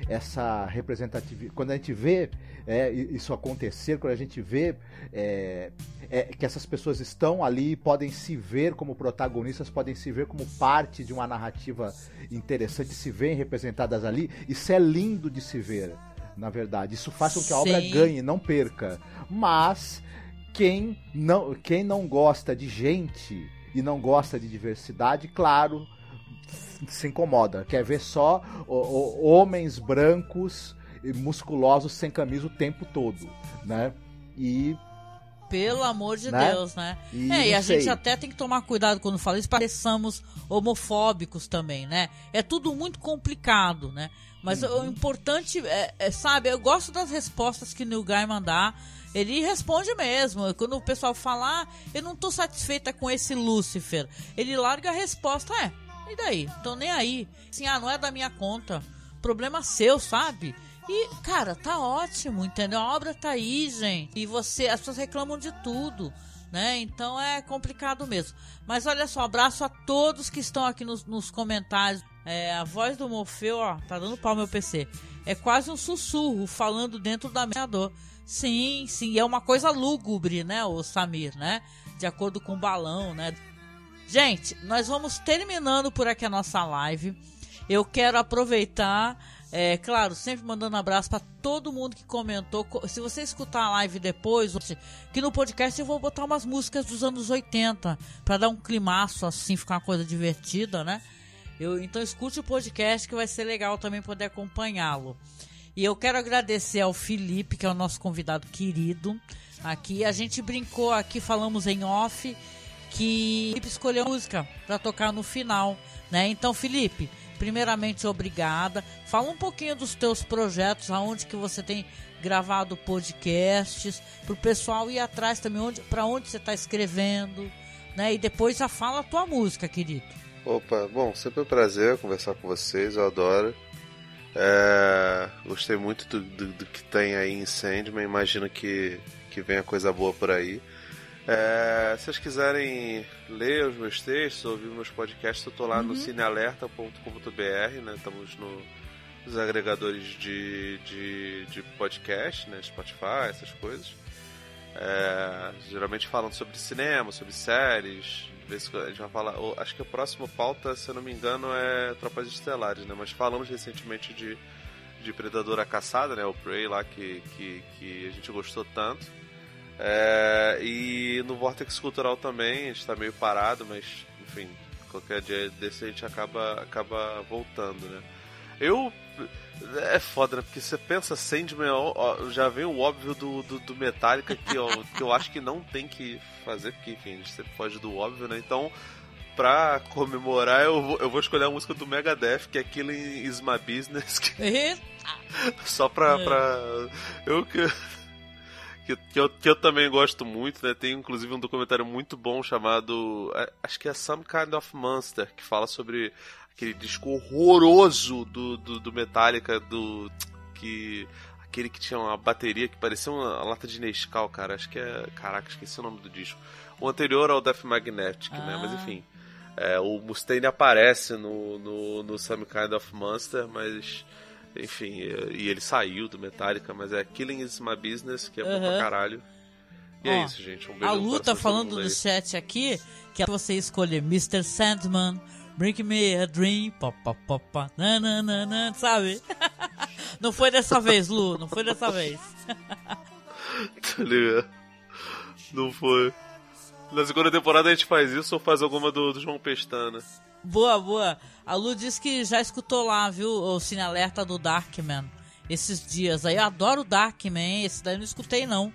J: essa representatividade, quando a gente vê é, isso acontecer, quando a gente vê é, é, que essas pessoas estão ali, podem se ver como protagonistas, podem se ver como parte de uma narrativa interessante, se veem representadas ali, isso é lindo de se ver, na verdade. Isso faz com que a Sim. obra ganhe, não perca. Mas quem não, quem não gosta de gente e não gosta de diversidade, claro, se incomoda, quer ver só o, o, homens brancos e musculosos sem camisa o tempo todo, né? E
H: pelo amor de né? Deus, né? E é, e a gente até tem que tomar cuidado quando fala isso, pareçamos homofóbicos também, né? É tudo muito complicado, né? Mas uhum. o importante é, é, sabe, eu gosto das respostas que o Neil Gaiman dá. Ele responde mesmo. Quando o pessoal fala, ah, eu não tô satisfeita com esse Lúcifer, ele larga a resposta, é, e daí? Tô nem aí. Assim, ah, não é da minha conta. Problema seu, sabe? E, cara, tá ótimo, entendeu? A obra tá aí, gente. E você, as pessoas reclamam de tudo, né? Então é complicado mesmo. Mas olha só, abraço a todos que estão aqui nos, nos comentários. É, a voz do Morfeu, ó, tá dando pau meu PC. É quase um sussurro falando dentro da minha dor. Sim, sim, é uma coisa lúgubre, né, o Samir, né? De acordo com o balão, né? Gente, nós vamos terminando por aqui a nossa live. Eu quero aproveitar é, claro, sempre mandando abraço para todo mundo que comentou. Se você escutar a live depois, que no podcast eu vou botar umas músicas dos anos 80 para dar um climaço assim, ficar uma coisa divertida, né? Eu, então escute o podcast que vai ser legal também poder acompanhá-lo. E eu quero agradecer ao Felipe, que é o nosso convidado querido. Aqui a gente brincou aqui, falamos em off que Felipe escolheu música para tocar no final, né? Então, Felipe, primeiramente obrigada. Fala um pouquinho dos teus projetos, aonde que você tem gravado podcasts, para o pessoal ir atrás também onde, para onde você está escrevendo, né? E depois já fala a tua música, querido.
I: Opa, bom, sempre um prazer conversar com vocês, eu adoro. É, gostei muito do, do, do, que tem aí em Sandman, imagino que, que venha coisa boa por aí. É, se vocês quiserem ler os meus textos, ouvir meus podcasts, eu tô lá uhum. no cinealerta.com.br, né? Estamos no, nos agregadores de, de, de podcast, né? Spotify, essas coisas. É, geralmente falando sobre cinema, sobre séries. A gente vai falar. Acho que a próxima pauta, se eu não me engano, é Tropas Estelares, né? Mas falamos recentemente de, de Predador a Caçada, né? O Prey lá que, que, que a gente gostou tanto. É, e no Vortex Cultural também, a gente tá meio parado, mas enfim, qualquer dia desse a gente acaba, acaba voltando, né? Eu. É foda, né? Porque você pensa Sandman, ó, já vem o óbvio do, do, do Metallica que eu, que eu acho que não tem que fazer, porque enfim, a gente sempre foge do óbvio, né? Então, pra comemorar, eu vou, eu vou escolher a música do Megadeth, que é Killing Is My Business. Que... Só pra. É. pra... Eu que que, que, eu, que eu também gosto muito, né? Tem inclusive um documentário muito bom chamado. Acho que é Some Kind of Monster, que fala sobre aquele disco horroroso do, do, do Metallica, do. que. Aquele que tinha uma bateria que parecia uma, uma lata de Nescau, cara. Acho que é. Caraca, esqueci o nome do disco. O anterior ao Death Magnetic, ah. né? Mas ah. enfim. É, o Mustaine aparece no, no, no Some Kind of Monster, mas enfim, e ele saiu do Metallica, mas é Killing is my business, que é uhum. bom pra caralho. E é Ó, é isso, gente. Um beijo
H: a Lu tá falando no chat aqui que é você escolher Mr. Sandman, Bring Me a Dream, pop, pop, pop, nananana, sabe? não foi dessa vez, Lu, não foi dessa vez.
I: tá ligado? Não foi. Na segunda temporada a gente faz isso ou faz alguma do, do João Pestana?
H: Boa, boa. A Lu disse que já escutou lá, viu, o Cine Alerta do Darkman esses dias aí. Eu adoro o Darkman, esse daí eu não escutei não.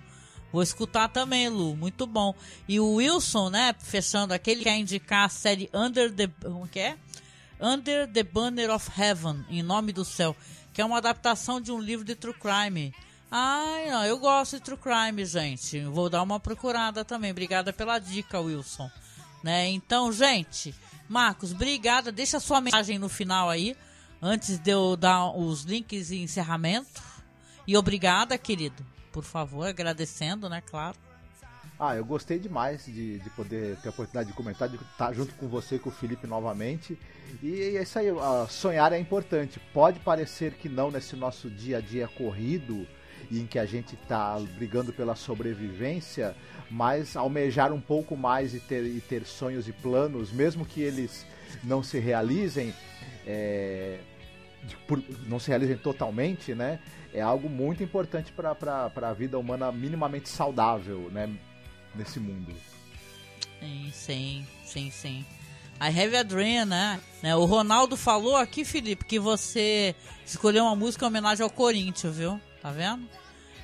H: Vou escutar também, Lu, muito bom. E o Wilson, né, fechando aquele que quer indicar a série Under the... como que é? Under the Banner of Heaven, em nome do céu, que é uma adaptação de um livro de True Crime. Ai, eu gosto de True Crime, gente. Vou dar uma procurada também. Obrigada pela dica, Wilson. Né? Então, gente, Marcos, obrigada. Deixa sua mensagem no final aí, antes de eu dar os links de encerramento. E obrigada, querido. Por favor, agradecendo, né, claro.
J: Ah, eu gostei demais de, de poder ter a oportunidade de comentar, de estar junto com você e com o Felipe novamente. E é isso aí, sonhar é importante. Pode parecer que não nesse nosso dia a dia corrido, em que a gente está brigando pela sobrevivência, mas almejar um pouco mais e ter, e ter sonhos e planos, mesmo que eles não se realizem, é, por, não se realizem totalmente, né? É algo muito importante para a vida humana minimamente saudável, né? Nesse mundo.
H: Sim, sim, sim, sim. I Have a Dream, né? né? O Ronaldo falou aqui, Felipe, que você escolheu uma música em homenagem ao Corinthians, viu? Tá vendo?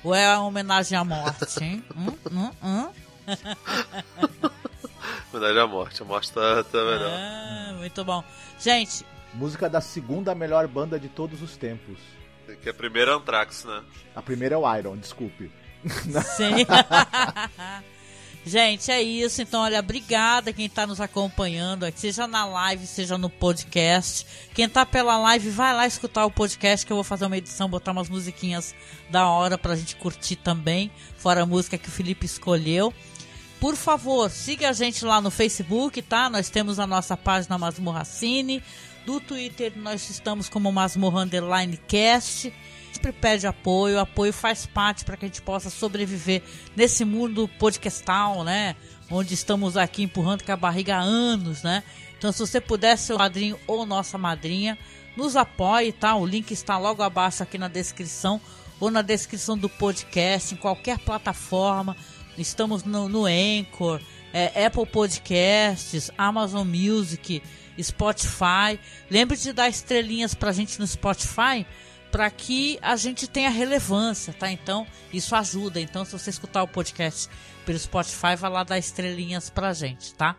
H: Ou é uma homenagem à morte, hein? hum, hum, hum?
I: homenagem à morte. A morte tá, tá melhor.
H: Ah, muito bom. Gente...
J: Música da segunda melhor banda de todos os tempos.
I: Que a primeira é Anthrax, né?
J: A primeira é o Iron, desculpe.
H: Sim. Gente, é isso. Então, olha, obrigada quem está nos acompanhando aqui, seja na live, seja no podcast. Quem tá pela live, vai lá escutar o podcast que eu vou fazer uma edição, botar umas musiquinhas da hora pra gente curtir também, fora a música que o Felipe escolheu. Por favor, siga a gente lá no Facebook, tá? Nós temos a nossa página Masmorra Cine. Do Twitter nós estamos como Masmorra Underline Cast sempre pede apoio, apoio faz parte para que a gente possa sobreviver nesse mundo podcastal, né? Onde estamos aqui empurrando com a barriga há anos, né? Então, se você puder ser o padrinho ou nossa madrinha, nos apoie, tá? O link está logo abaixo aqui na descrição ou na descrição do podcast, em qualquer plataforma. Estamos no, no Anchor, é, Apple Podcasts, Amazon Music, Spotify. Lembre de dar estrelinhas pra gente no Spotify para que a gente tenha relevância, tá? Então, isso ajuda. Então, se você escutar o podcast pelo Spotify, vai lá dar estrelinhas pra gente, tá?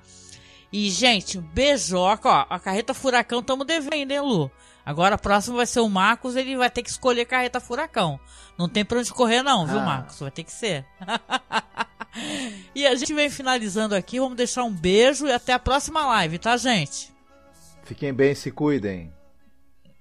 H: E, gente, beijoca, ó. A carreta furacão estamos devendo, hein, Lu? Agora a próxima vai ser o Marcos, ele vai ter que escolher carreta furacão. Não tem pra onde correr, não, viu, ah. Marcos? Vai ter que ser. e a gente vem finalizando aqui. Vamos deixar um beijo e até a próxima live, tá, gente?
J: Fiquem bem, se cuidem.